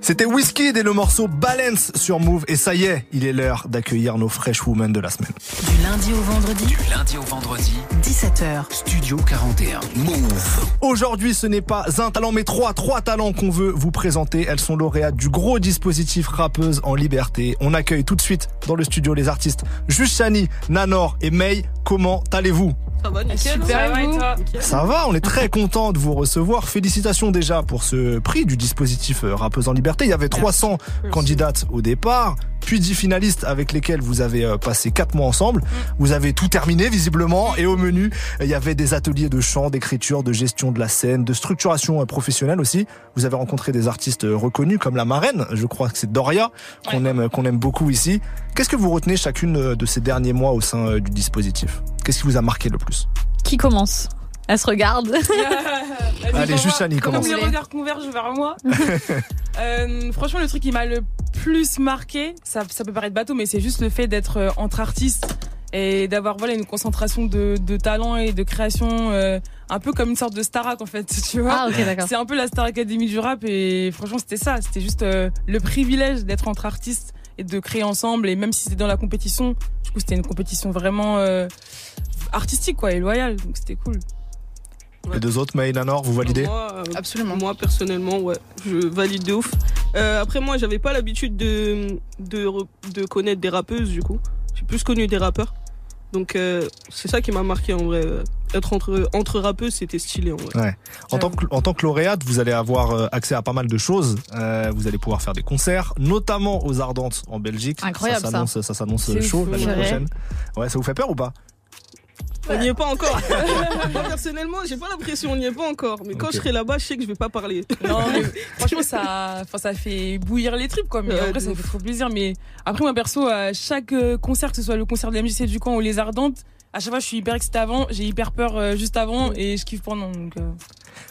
C'était Whisky et le morceau Balance sur Move. Et ça y est, il est l'heure d'accueillir nos fresh women de la semaine. Du lundi au vendredi, Du lundi au vendredi, 17h. Studio 41. Move. Aujourd'hui, ce n'est pas un talent, mais trois, trois talents qu'on veut vous présenter. Elles sont lauréates du gros dispositif rappeuse en liberté. On accueille tout de suite dans le studio les artistes Juste Shani, Nanor et May. Comment allez-vous Ça va, nickel. Super, ça va, va, on est très content de vous recevoir. Félicitations déjà pour ce prix du dispositif euh, Rappeuse en Liberté. Il y avait 300 candidates au départ, puis 10 finalistes avec lesquels vous avez euh, passé 4 mois ensemble. Vous avez tout terminé visiblement et au menu, il y avait des ateliers de chant, d'écriture, de gestion de la scène, de structuration euh, professionnelle aussi. Vous avez rencontré des artistes euh, reconnus comme la marraine, je crois que c'est Doria qu'on aime qu'on aime beaucoup ici. Qu'est-ce que vous retenez chacune euh, de ces derniers mois au sein euh, du dispositif? Qu'est-ce qui vous a marqué le plus Qui commence Elle se regarde. (laughs) Allez, juste Shani, Comme commence. les regards convergent vers moi. (laughs) Euh, franchement, le truc qui m'a le plus marqué, ça, ça peut paraître bateau, mais c'est juste le fait d'être euh, entre artistes et d'avoir voilà une concentration de, de talent et de création euh, un peu comme une sorte de Starac en fait (laughs) tu vois Ah, ok, d'accord. c'est un peu la Star Academy du rap et franchement c'était ça c'était juste euh, le privilège d'être entre artistes et de créer ensemble et même si c'était dans la compétition du coup c'était une compétition vraiment euh, artistique quoi et loyale donc c'était cool Les deux autres, May et Nanor, vous validez Moi, euh, Absolument. Moi, personnellement, ouais, je valide de ouf. Euh, après, moi, j'avais pas l'habitude de, de, de connaître des rappeuses, du coup. J'ai plus connu des rappeurs. Donc, euh, c'est ça qui m'a marqué, en vrai. Euh, Être entre, entre rappeuses, c'était stylé, en vrai. Ouais. En tant, que, en tant que lauréate, vous allez avoir euh, accès à pas mal de choses. Euh, vous allez pouvoir faire des concerts, notamment aux Ardentes en Belgique. Incroyable, ça. s'annonce, ça. s'annonce chaud l'année prochaine. Ouais, ça vous fait peur ou pas? On n'y est pas encore. (laughs) Moi, personnellement, j'ai pas l'impression, on n'y est pas encore. Mais quand je serai là-bas, je sais que je vais pas parler. Non, (laughs) mais franchement, ça, enfin, ça fait bouillir les tripes, quoi. Mais de ça ouf. fait trop plaisir. Mais après, moi, perso, à chaque euh, concert, que ce soit le concert de la MJC du camp ou les Ardentes, à chaque fois, je suis hyper excitée avant, j'ai hyper peur euh, juste avant et je kiffe pendant. Donc, euh,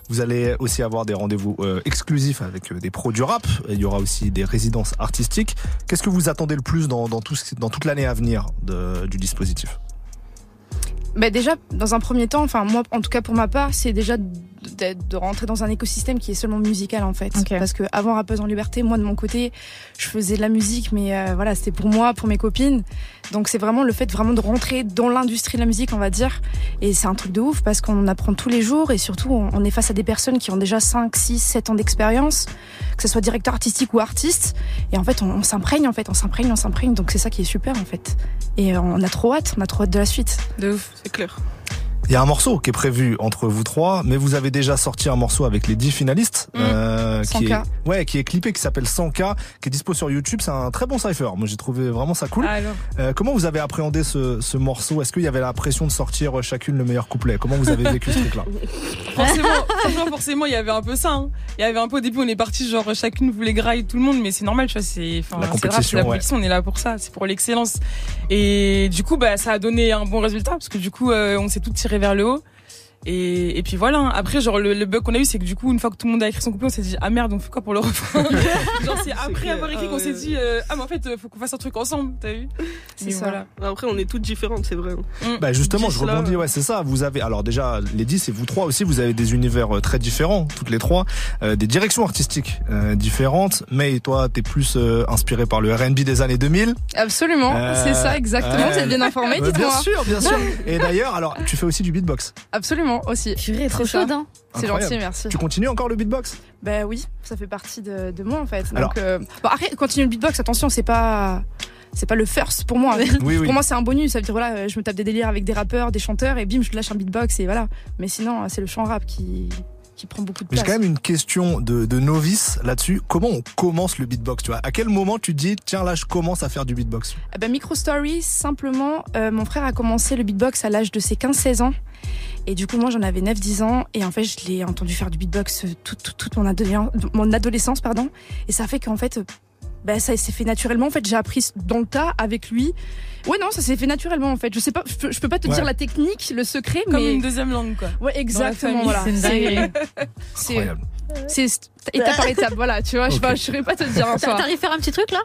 Vous allez aussi avoir des rendez-vous euh, exclusifs avec euh, des pros du rap. Il y aura aussi des résidences artistiques. Qu'est-ce que vous attendez le plus dans, dans, tout, ce- dans toute l'année à venir de- du dispositif? Bah déjà, dans un premier temps, enfin moi, en tout cas pour ma part, c'est déjà de, de- de rentrer dans un écosystème qui est seulement musical en fait. Parce que avant Rappeuse en Liberté, moi de mon côté, je faisais de la musique, mais euh, voilà, c'était pour moi, pour mes copines. Donc c'est vraiment le fait vraiment de rentrer dans l'industrie de la musique, on va dire. Et c'est un truc de ouf parce qu'on en apprend tous les jours et surtout on, est face à des personnes qui ont déjà 5, 6, 7 ans d'expérience, que ce soit directeur artistique ou artiste. Et en fait, on, on s'imprègne en fait, on s'imprègne, on s'imprègne. Donc c'est ça qui est super en fait. Et on a trop hâte, on a trop hâte de la suite. de ouf. C'est clair. Il y a un morceau qui est prévu entre vous trois, mais vous avez déjà sorti un morceau avec les 10 finalistes, Mmh. euh, qui 100K. est ouais, qui est clippé, qui s'appelle 100K, qui est dispo sur YouTube. C'est un très bon cipher. Moi, j'ai trouvé vraiment ça cool. Ah, alors. Euh, comment vous avez appréhendé ce, ce morceau? Est-ce qu'il y avait la pression de sortir chacune le meilleur couplet? Comment vous avez vécu ce truc-là? (laughs) Forcément, forcément, il y avait un peu ça. hein. Il y avait un peu au début, on est parti genre chacune voulait grailler tout le monde, mais c'est normal, tu vois. C'est La compétition, grave, ouais. on est là pour ça, c'est pour l'excellence. Et du coup, bah, ça a donné un bon résultat parce que du coup, euh, on s'est toutes tiré vers le haut. Et, et puis voilà. hein. Après, genre, le, le bug qu'on a eu, c'est que du coup, une fois que tout le monde a écrit son couplet, on s'est dit, ah merde, on fait quoi pour le refrain (laughs) Genre, c'est après clair. avoir écrit Ah qu'on s'est ouais, dit, euh, ah, mais en fait, euh, faut qu'on fasse un truc ensemble, t'as vu Mais voilà. Après, on est toutes différentes, c'est vrai. Bah justement, je rebondis, ouais, c'est ça. Vous avez, alors déjà, les 10 et vous trois aussi, vous avez des univers euh, très différents, toutes les trois, euh, des directions artistiques euh, différentes. Mais toi, t'es plus euh, inspiré par le R&B des années 2000. Absolument, Euh, c'est ça, exactement. Vous êtes bien informé, Bah, dites-moi. Bien sûr, bien sûr. (laughs) Et d'ailleurs, alors, tu fais aussi du beatbox. Absolument, aussi. Purée, trop ça. chaude, hein. C'est gentil, merci. Tu continues encore le beatbox? Bah oui, ça fait partie de, de moi en fait. Alors- Donc, euh, bon, après, continuer le beatbox, attention, c'est pas. C'est pas le first pour moi. (laughs) Oui, oui. Pour moi, c'est un bonus. Ça veut dire, voilà, euh, je me tape des délires avec des rappeurs, des chanteurs, et bim, je lâche un beatbox, et voilà. Mais sinon, euh, c'est le chant rap qui, qui prend beaucoup de Mais j'ai quand même une question de, de novice là-dessus. Comment on commence le beatbox Tu vois? À quel moment tu te dis tiens là je commence à faire du beatbox? Eh ben, micro story, simplement, euh, mon frère a commencé le beatbox à l'âge de ses 15-16 ans. Et du coup, moi, j'en avais 9-10 ans. Et en fait, je l'ai entendu faire du beatbox euh, toute, toute, toute mon, adoléan- mon adolescence. pardon. Et ça fait qu'en fait, bah, ça s'est fait naturellement. En fait, j'ai appris dans le tas avec lui. Ouais, non, ça s'est fait naturellement, en fait. Je sais pas, je peux, je peux pas te Ouais. dire la technique, le secret, Comme mais. une deuxième langue, quoi. Ouais, exactement, voilà. C'est. C'est. (laughs) Étape par étape, voilà, tu vois, je pas, je saurais pas te dire en soi. T'arrives à faire un petit truc là?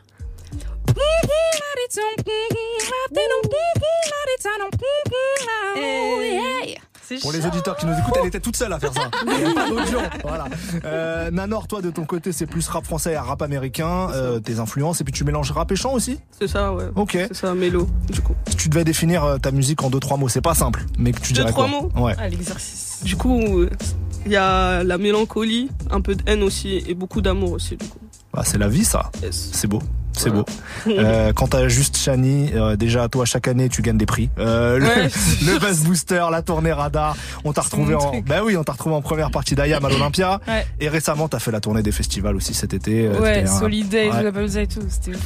Pour les auditeurs qui nous écoutent, elle était toute seule à faire ça. (laughs) Il y a pas d'autres gens. Voilà. Euh, Nanor, toi de ton côté, c'est plus rap français et rap américain, euh, tes influences, et puis tu mélanges rap et chant aussi? C'est ça, ouais. Ok. C'est ça, mélo, du coup. Si tu devais définir euh, ta musique en deux trois mots, c'est pas simple, mais que tu Deux, dirais trois quoi mots Ouais. Ah, l'exercice. Du coup, il y a la mélancolie, un peu de haine aussi, et beaucoup d'amour aussi, du coup. Bah, c'est la vie ça. C'est beau. C'est beau. Euh, (laughs) quand t'as juste Chani, euh, déjà toi chaque année tu gagnes des prix. Euh, le, Ouais, (laughs) le Buzz Booster, la tournée Radar, on t'a retrouvé en, bah oui, on t'a retrouvé en première partie d'Ayam à (coughs) l'Olympia. Ouais. Et récemment t'as fait la tournée des festivals aussi cet été. euh, Ouais, t'étais un- Soliday, Ouais. je l'appelle et tout, c'était ouf.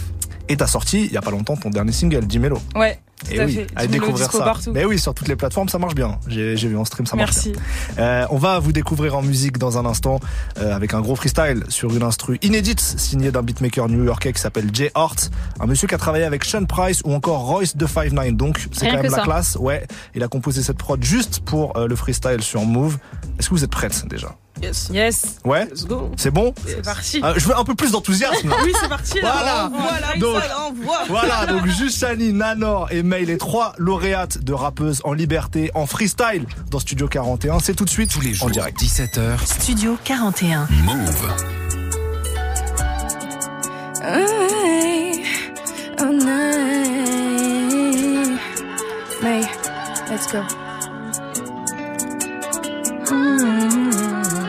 Et t'as sorti il y a pas longtemps ton dernier single, Dimelo. Ouais, Et à oui, fait. allez découvrir ça. partout. Mais oui, sur toutes les plateformes, ça marche bien. J'ai vu en stream, ça marche Merci. bien. Euh, on va vous découvrir en musique dans un instant euh, avec un gros freestyle sur une instru inédite signée d'un beatmaker new-yorkais qui s'appelle Jay Hart, un monsieur qui a travaillé avec Sean Price ou encore Royce de 5 Donc c'est quand même la ça. classe. Ouais, il a composé cette prod juste pour euh, le freestyle sur Move. Est-ce que vous êtes prête déjà? Yes. Yes. Ouais. Let's go. C'est bon C'est parti. Euh, Je veux un peu plus d'enthousiasme. (laughs) Oui, c'est parti. là. Voilà. Voilà. Donc, voilà, donc juste Shani, Nanor et May, les trois lauréates de rappeuses en liberté, en freestyle dans Studio 41. C'est tout de suite Tous les jours, en direct. 17h, Studio 41. Move. Hey, oh no. May, let's go. Hmm.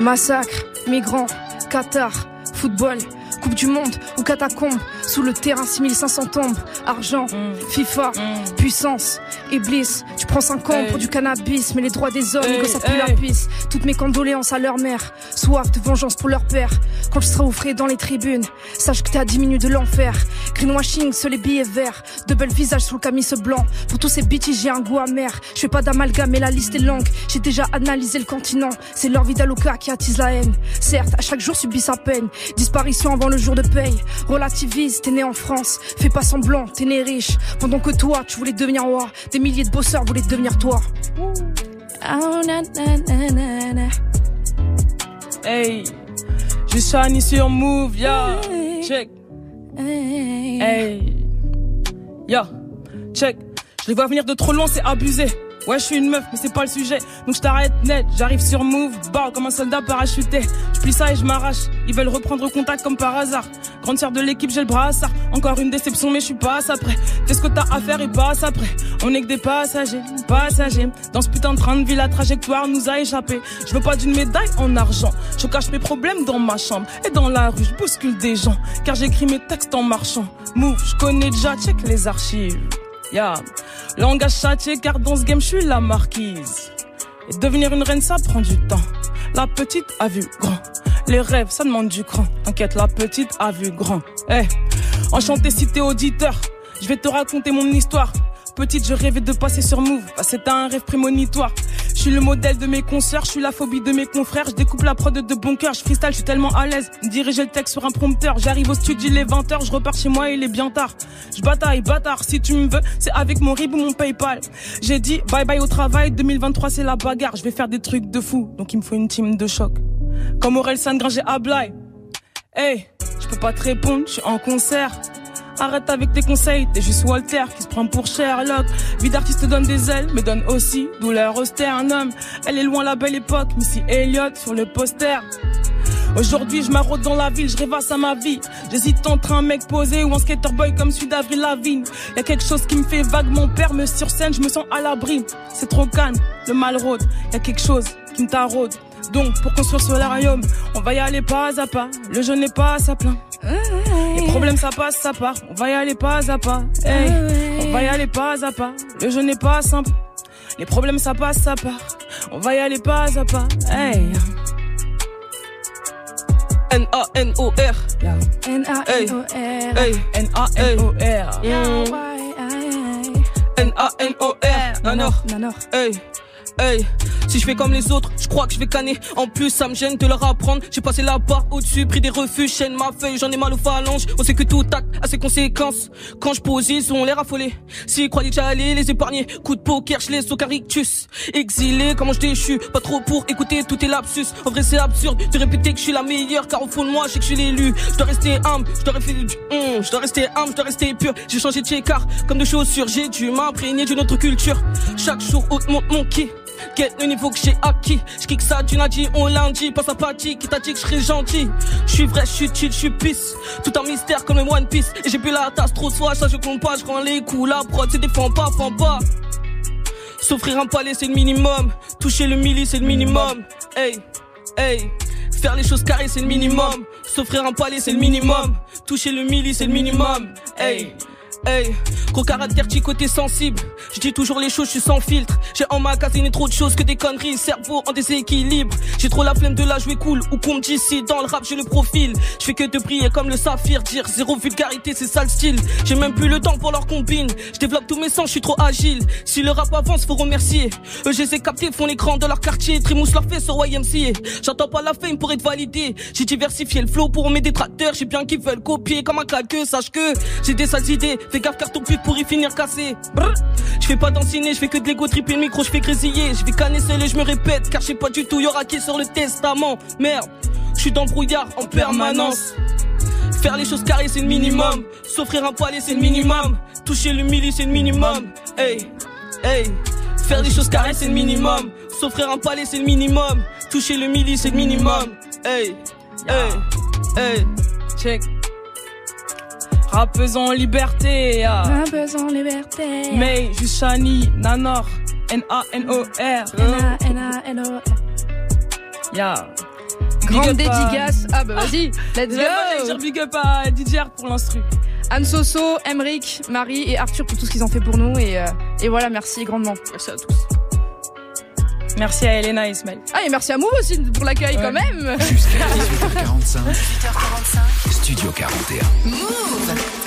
Massacre, migrants, Qatar, football, Coupe du Monde ou catacombe, sous le terrain 6500 tombes, argent, FIFA, puissance, Iblis, tu prends 5 ans Hey. pour du cannabis, mais les droits des hommes, Hey, que ça pue hey. la pisse. Toutes mes condoléances à leur mère, soif de vengeance pour leur père. Quand je serai au frais dans les tribunes, sache que t'es à 10 minutes de l'enfer. Greenwashing sur les billets verts, double visage sous le camis blanc. Pour tous ces bitches, j'ai un goût amer. Je fais pas d'amalgame, mais la liste est longue. J'ai déjà analysé le continent, c'est leur vie d'Aloca qui attise la haine. Certes, à chaque jour subit sa peine. Disparition avant le jour de paye. Relativise, t'es né en France. Fais pas semblant, t'es né riche. Pendant que toi, tu voulais devenir roi. Des milliers de bosseurs voulaient devenir toi. Oh, na, na, na, na, na. Hey. Je suis Shani sur Move, ya. Check. Hey. Ya. Check. Je les vois venir de trop loin, c'est abusé. Ouais, je suis une meuf, mais c'est pas le sujet. Donc je t'arrête net, j'arrive sur Move, barre comme un soldat parachuté. Je plie ça et je m'arrache. Ils veulent reprendre contact comme par hasard. Grande sœur de l'équipe, j'ai le brassard. Encore une déception, mais je suis pas après. Fais ce que t'as à faire et passe après. On est que des passagers, passagers. Dans ce putain de train de vie, la trajectoire nous a échappé. Je veux pas d'une médaille en argent. Je cache mes problèmes dans ma chambre. Et dans la rue, je bouscule des gens. Car j'écris mes textes en marchant. Move, je connais déjà, check les archives. Langage châtié car dans ce game je suis la marquise. Devenir une reine ça prend du temps. La petite a vu grand. Les rêves ça demande du cran. T'inquiète, la petite a vu grand. Eh, enchanté si t'es auditeur. Je vais te raconter mon histoire. Petite, je rêvais de passer sur Move. Bah, C'était un rêve prémonitoire. Je suis le modèle de mes consoeurs, je suis la phobie de mes confrères, je découpe la prod de bon cœur, je freestyle, je suis tellement à l'aise. Diriger le texte sur un prompteur, j'arrive au studio il est 20h, je repars chez moi, il est bien tard. Je bataille, bâtard, si tu me veux, c'est avec mon RIB ou mon PayPal. J'ai dit bye bye au travail, 2023 c'est la bagarre, je vais faire des trucs de fou, donc il me faut une team de choc. Comme Aurel Sandgren, à Blaye. Hey, je peux pas te répondre, je suis en concert. Arrête avec tes conseils, t'es juste Walter qui se prend pour Sherlock. Vie d'artiste donne des ailes, mais donne aussi douleur au sternum. Elle est loin la belle époque, Missy Elliott sur le poster. Aujourd'hui, je m'arrête dans la ville, je rêvasse à ma vie. J'hésite entre un mec posé ou un skater boy comme celui d'Avril Lavigne. Y a quelque chose qui me fait vague, mon père me sur scène, je me sens à l'abri. C'est trop calme, le mal rôde. Y a quelque chose qui me taraude. Donc, pour construire solarium, on va y aller pas à pas. Le jeu n'est pas à sa plein. Les problèmes, ça passe, ça part. On va y aller pas à pas. Hey, on va y aller pas à pas. Le jeu n'est pas simple. Les problèmes, ça passe, ça part. On va y aller pas à pas. Hey. N-A-N-O-R. N-A-N-O-R. N-A-N-O-R. N-A-N-O-R. Nanor. Nanor. Hey. Si je fais comme les autres, je crois que je vais canner. En plus, ça me gêne de leur apprendre. J'ai passé la barre au-dessus, pris des refus, chaîne ma feuille, j'en ai mal aux phalanges. On sait que tout acte a ses conséquences. Quand je pose, ils ont l'air affolés. S'ils croyaient que j'allais les épargner, coup de poker, je laisse au carictus. Exilé, comment je déchu, pas trop pour écouter tout est lapsus. En vrai, c'est absurde de répéter que je suis la meilleure, car au fond de moi, je sais que je suis l'élu. Je dois rester humble, je dois rester du hum, je dois rester humble, je dois rester pur. J'ai changé de car comme de chaussures, j'ai dû m'imprégner d'une autre culture. Chaque jour, haute monte mon qui. Get le niveau que j'ai acquis. J'kick ça du lundi au lundi. Pas sympathique, qui t'a dit que je serais gentil. Je suis vrai, je suis chill, je suis pisse. Tout un mystère comme le One Piece. Et j'ai bu la tasse trop soif, ça je compte pas, je rends les coups. La prod, c'est des pas, fan pas. S'offrir un palais, c'est le minimum. Toucher le milli, c'est le minimum. Hey, hey. Faire les choses carrées, c'est le minimum. S'offrir un palais, c'est le minimum. Toucher le milli, c'est le minimum. Hey. Hey, gros caractère, côté sensible. Je dis toujours les choses, je suis sans filtre. J'ai emmagasiné trop de choses que des conneries. Cerveau en déséquilibre. J'ai trop la flemme de la jouer cool. Ou qu'on me si dans le rap j'ai le profil. Je fais que de briller comme le saphir. Dire zéro vulgarité, c'est ça le style. J'ai même plus le temps pour leur combine. Je développe tous mes sens, je suis trop agile. Si le rap avance, faut remercier. Eux, je les ai captés, font l'écran de leur quartier. Trimousse leur fait sur YMCA. J'entends pas la fame pour être validé. J'ai diversifié le flow pour mes détracteurs. J'ai bien qu'ils veulent copier comme un claqueux. Sache que j'ai des sales idées. Fais gaffe car ton pour y finir cassé. Je fais pas dansiner, je fais que de l'ego triper le micro, je fais grésiller. Je vais canner seul et je me répète car je sais pas du tout, y'aura qui sur le testament. Merde, je suis dans le brouillard en permanence. Faire les choses carrées c'est le minimum. S'offrir un palais c'est le minimum. Toucher le milli c'est le minimum. Hey, hey. Faire des choses carrées c'est le minimum. S'offrir un palais c'est le minimum. Toucher le milli c'est le minimum. Hey, hey, hey. Check. Rappeuse en liberté, ah. Rappeuse en liberté. May, juste Shani, Nanor, N-A-N-O-R. N-A-N-O-R. Yeah. Grande dédicace. Ah bah vas-y, let's (laughs) go. dire big up à DJ Art pour l'instru. Anne Soso, Emric, Marie et Arthur pour tout ce qu'ils ont fait pour nous. Et, euh, et voilà, merci grandement. Merci à tous. Merci à Elena et Ismaël. Ah, et merci à Move aussi pour l'accueil quand même. Jusqu'à (laughs) 18h45. Studio 41.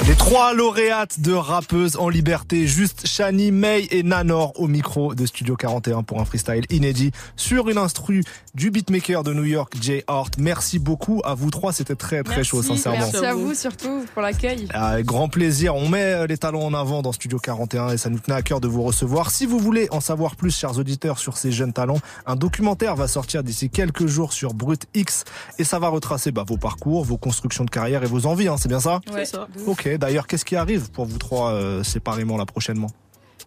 Les trois lauréates de rappeuses en liberté, juste Shani, May et Nanor au micro de Studio 41 pour un freestyle inédit sur une instru du beatmaker de New York, Jay Hart. Merci beaucoup à vous trois, c'était très très chaud sincèrement. Merci à vous surtout pour l'accueil. Avec grand plaisir. On met euh, les talents en avant dans Studio 41 et ça nous tenait à cœur de vous recevoir. Si vous voulez en savoir plus, chers auditeurs, sur ces jeunes un documentaire va sortir d'ici quelques jours sur Brut X et ça va retracer bah, vos parcours, vos constructions de carrière et vos envies. Hein, c'est bien ça Ouais, ça. Ok. D'ailleurs, qu'est-ce qui arrive pour vous trois euh, séparément là prochainement?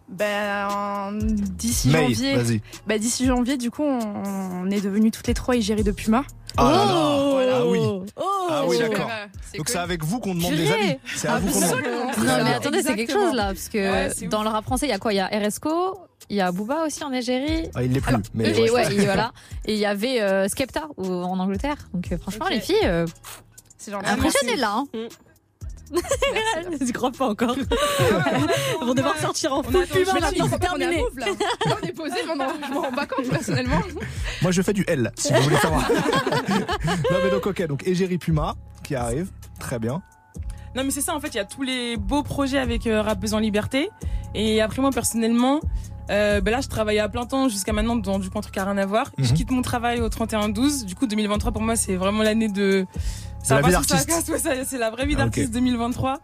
Ben, en- d'ici May, janvier. vas-y. Ben, d'ici janvier, du coup, on, on est devenus toutes les trois égéries de Puma. Ah là là. Voilà. Ah oui. Oh, Ah oui, d'accord. C'est Donc cool. c'est avec vous qu'on demande des Purée. avis. C'est à vous qu'on demande. Non mais attendez, c'est quelque chose là, parce que Ouais, dans le rap français, il y a quoi? Il y a RSCO, il y a Booba aussi en Égérie. Ah, il l'est plus. mais et, ouais. ouais, et (laughs) voilà. Et il y avait euh, Skepta ou- en Angleterre. Donc euh, franchement, Ok. les filles, euh, C'est gentil. impressionnées là. Hein. Merci. (laughs) Je crois pas encore. (laughs) Ils vont devoir sortir en full attend pub juste maintenant, une c'est on est à terminé. Là. Là, on est posé, maintenant, je m'en rends pas compte personnellement. Moi, je fais du L, si vous voulez savoir. non, mais donc, ok. Donc, Égérie Puma qui arrive. Très bien. Non mais c'est ça en fait, il y a tous les beaux projets avec euh, Rappeuse en liberté Et après moi personnellement, euh, ben là je travaillais à plein temps jusqu'à maintenant dans du coup un truc à rien à voir. Je Mhm. quitte mon travail au 31-12. Du coup 2023 pour moi c'est vraiment l'année de... La va ouais, ça- c'est la vraie vie Ah, d'artiste 2023.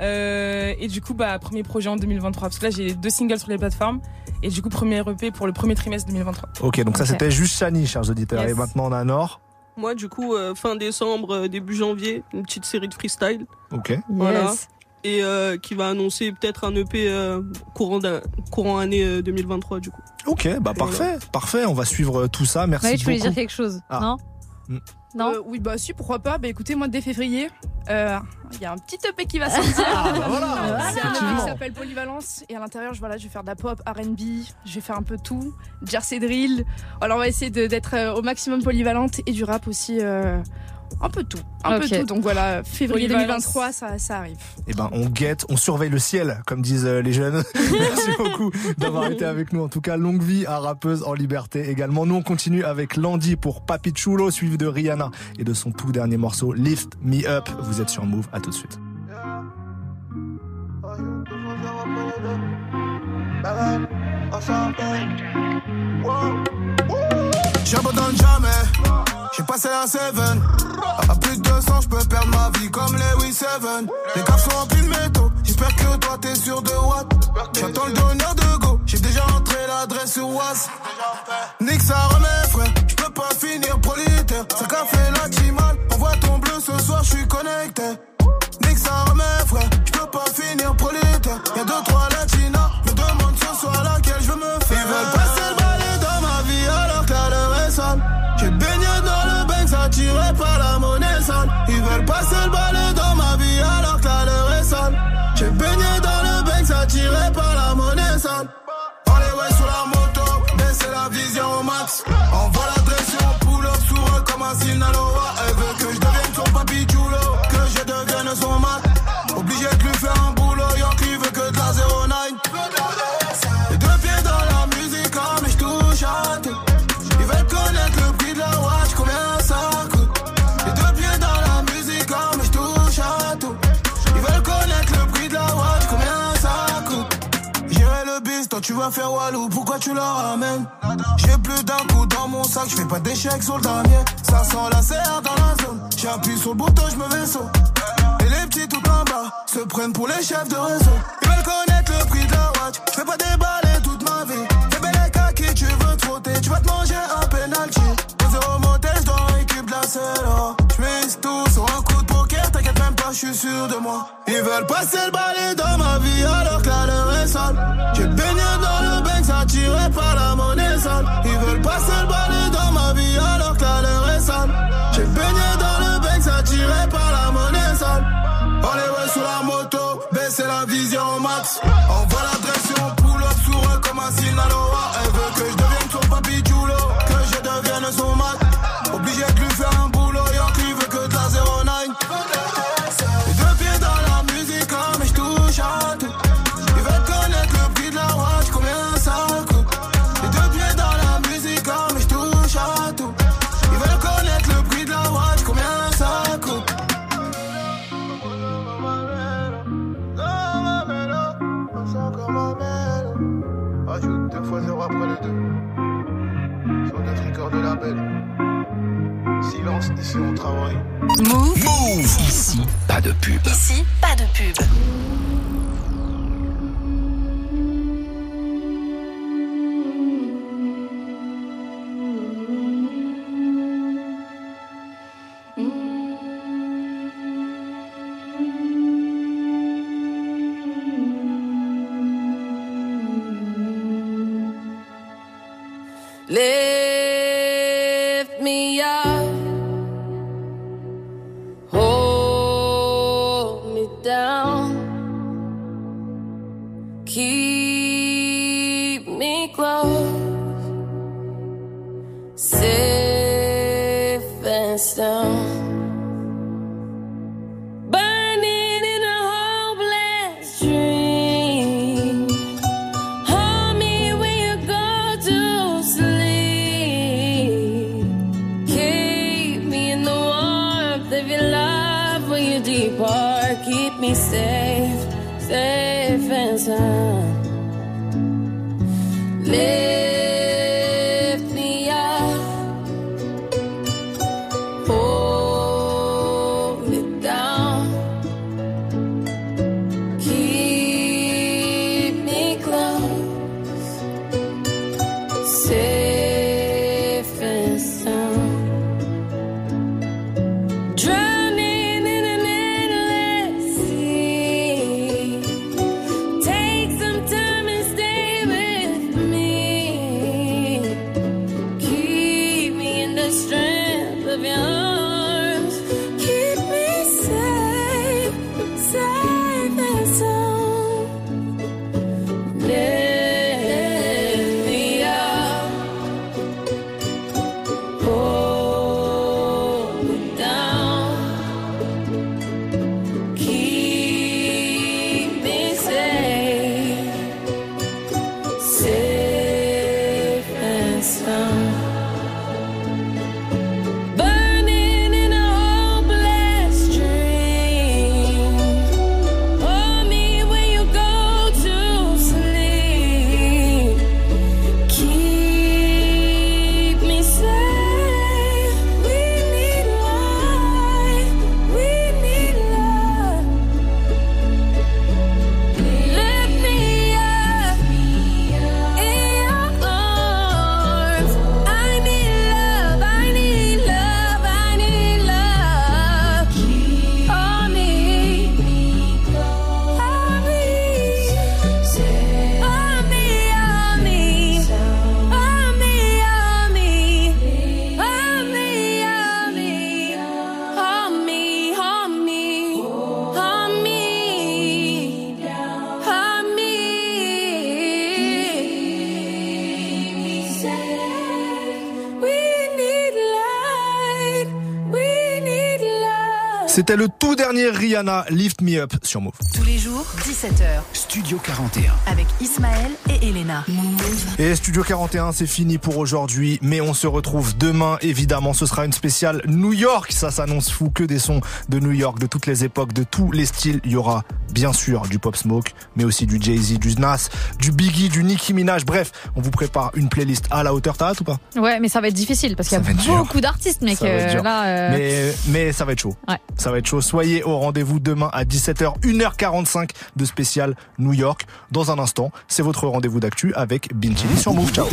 Euh, et du coup bah premier projet en 2023 parce que là j'ai deux singles sur les plateformes et du coup premier EP pour le premier trimestre 2023. Ok, donc ça c'était juste Shani, chers auditeurs. Yes. Et maintenant on a Nord. Moi, du coup, euh, fin décembre, euh, début janvier, une petite série de freestyle. Ok. Voilà. Et euh, qui va annoncer peut-être un EP euh, courant, d'un- courant année euh, 2023, du coup. Ok, bah parfait, parfait. On va suivre euh, tout ça. Merci Ouais, tu voulais dire quelque chose, Ah. non Mm. Non Euh, Oui, bah si, pourquoi pas. Bah écoutez, moi, dès février, euh, il y a un petit EP qui va sortir. (laughs) Ah, bah voilà, (laughs) C'est un EP qui s'appelle Polyvalence. Et à l'intérieur, je, voilà, je vais faire de la pop, RB, je vais faire un peu tout. Jersey Drill. Alors, on va essayer de- d'être euh, au maximum polyvalente et du rap aussi. Un peu tout. Un peu tout. Donc voilà, février Polyvalence. 2023, ça, ça arrive. Eh ben, on guette, on surveille le ciel, comme disent euh, les jeunes. (laughs) Merci beaucoup d'avoir été avec nous. En tout cas, longue vie à rappeuse en liberté également. Nous, on continue avec Landy pour Papi Chulo, suivi de Rihanna et de son tout dernier morceau, Lift Me Up. Vous êtes sur Move. À tout de suite. J'abandonne jamais, j'ai passé un 7 À plus de 200, je peux perdre ma vie comme les 7 Les caves sont remplis de métaux, j'espère que toi t'es sûr de what? J'attends le donneur de go, j'ai déjà entré l'adresse sur Was tu la ramènes. J'ai plus d'un coup dans mon sac, je fais pas d'échecs sur le damier Ça sent la serre dans la zone, j'appuie sur le bouton, je me vaisseau. Et les petits tout en bas, se prennent pour les chefs de réseau. Ils veulent connaître le prix de la watch, je fais pas déballer toute ma vie. Fais belle à qui tu veux te frotter, tu vas te manger un penalty. Les zéro motel, dans l'équipe de la selle Je tout sur un coup de poker, t'inquiète même pas, je suis sûr de moi. Ils veulent passer le balai safe and C'était le tout dernier Rihanna Lift Me Up sur Move. Tous les jours, 17h. Studio 41. Avec Ismaël et Elena. Et Studio 41, c'est fini pour aujourd'hui, mais on se retrouve demain, évidemment. Ce sera une spéciale New York. Ça s'annonce fou, que des sons de New York, de toutes les époques, de tous les styles. Il y aura bien sûr du Pop Smoke, mais aussi du Jay-Z, du Nas, du Biggie, du Nicki Minaj. Bref, on vous prépare une playlist à la hauteur. T'as hâte ou pas? Ouais, mais ça va être difficile parce qu'il y a beaucoup d'artistes, mec. Euh, là, euh, mais, mais ça va être chaud. Ouais. Ça va être chaud. Soyez au rendez-vous demain à 17h, 1h45 de spécial New York. Dans un instant, c'est votre rendez-vous d'actu avec Bin Chili sur Move. Ciao.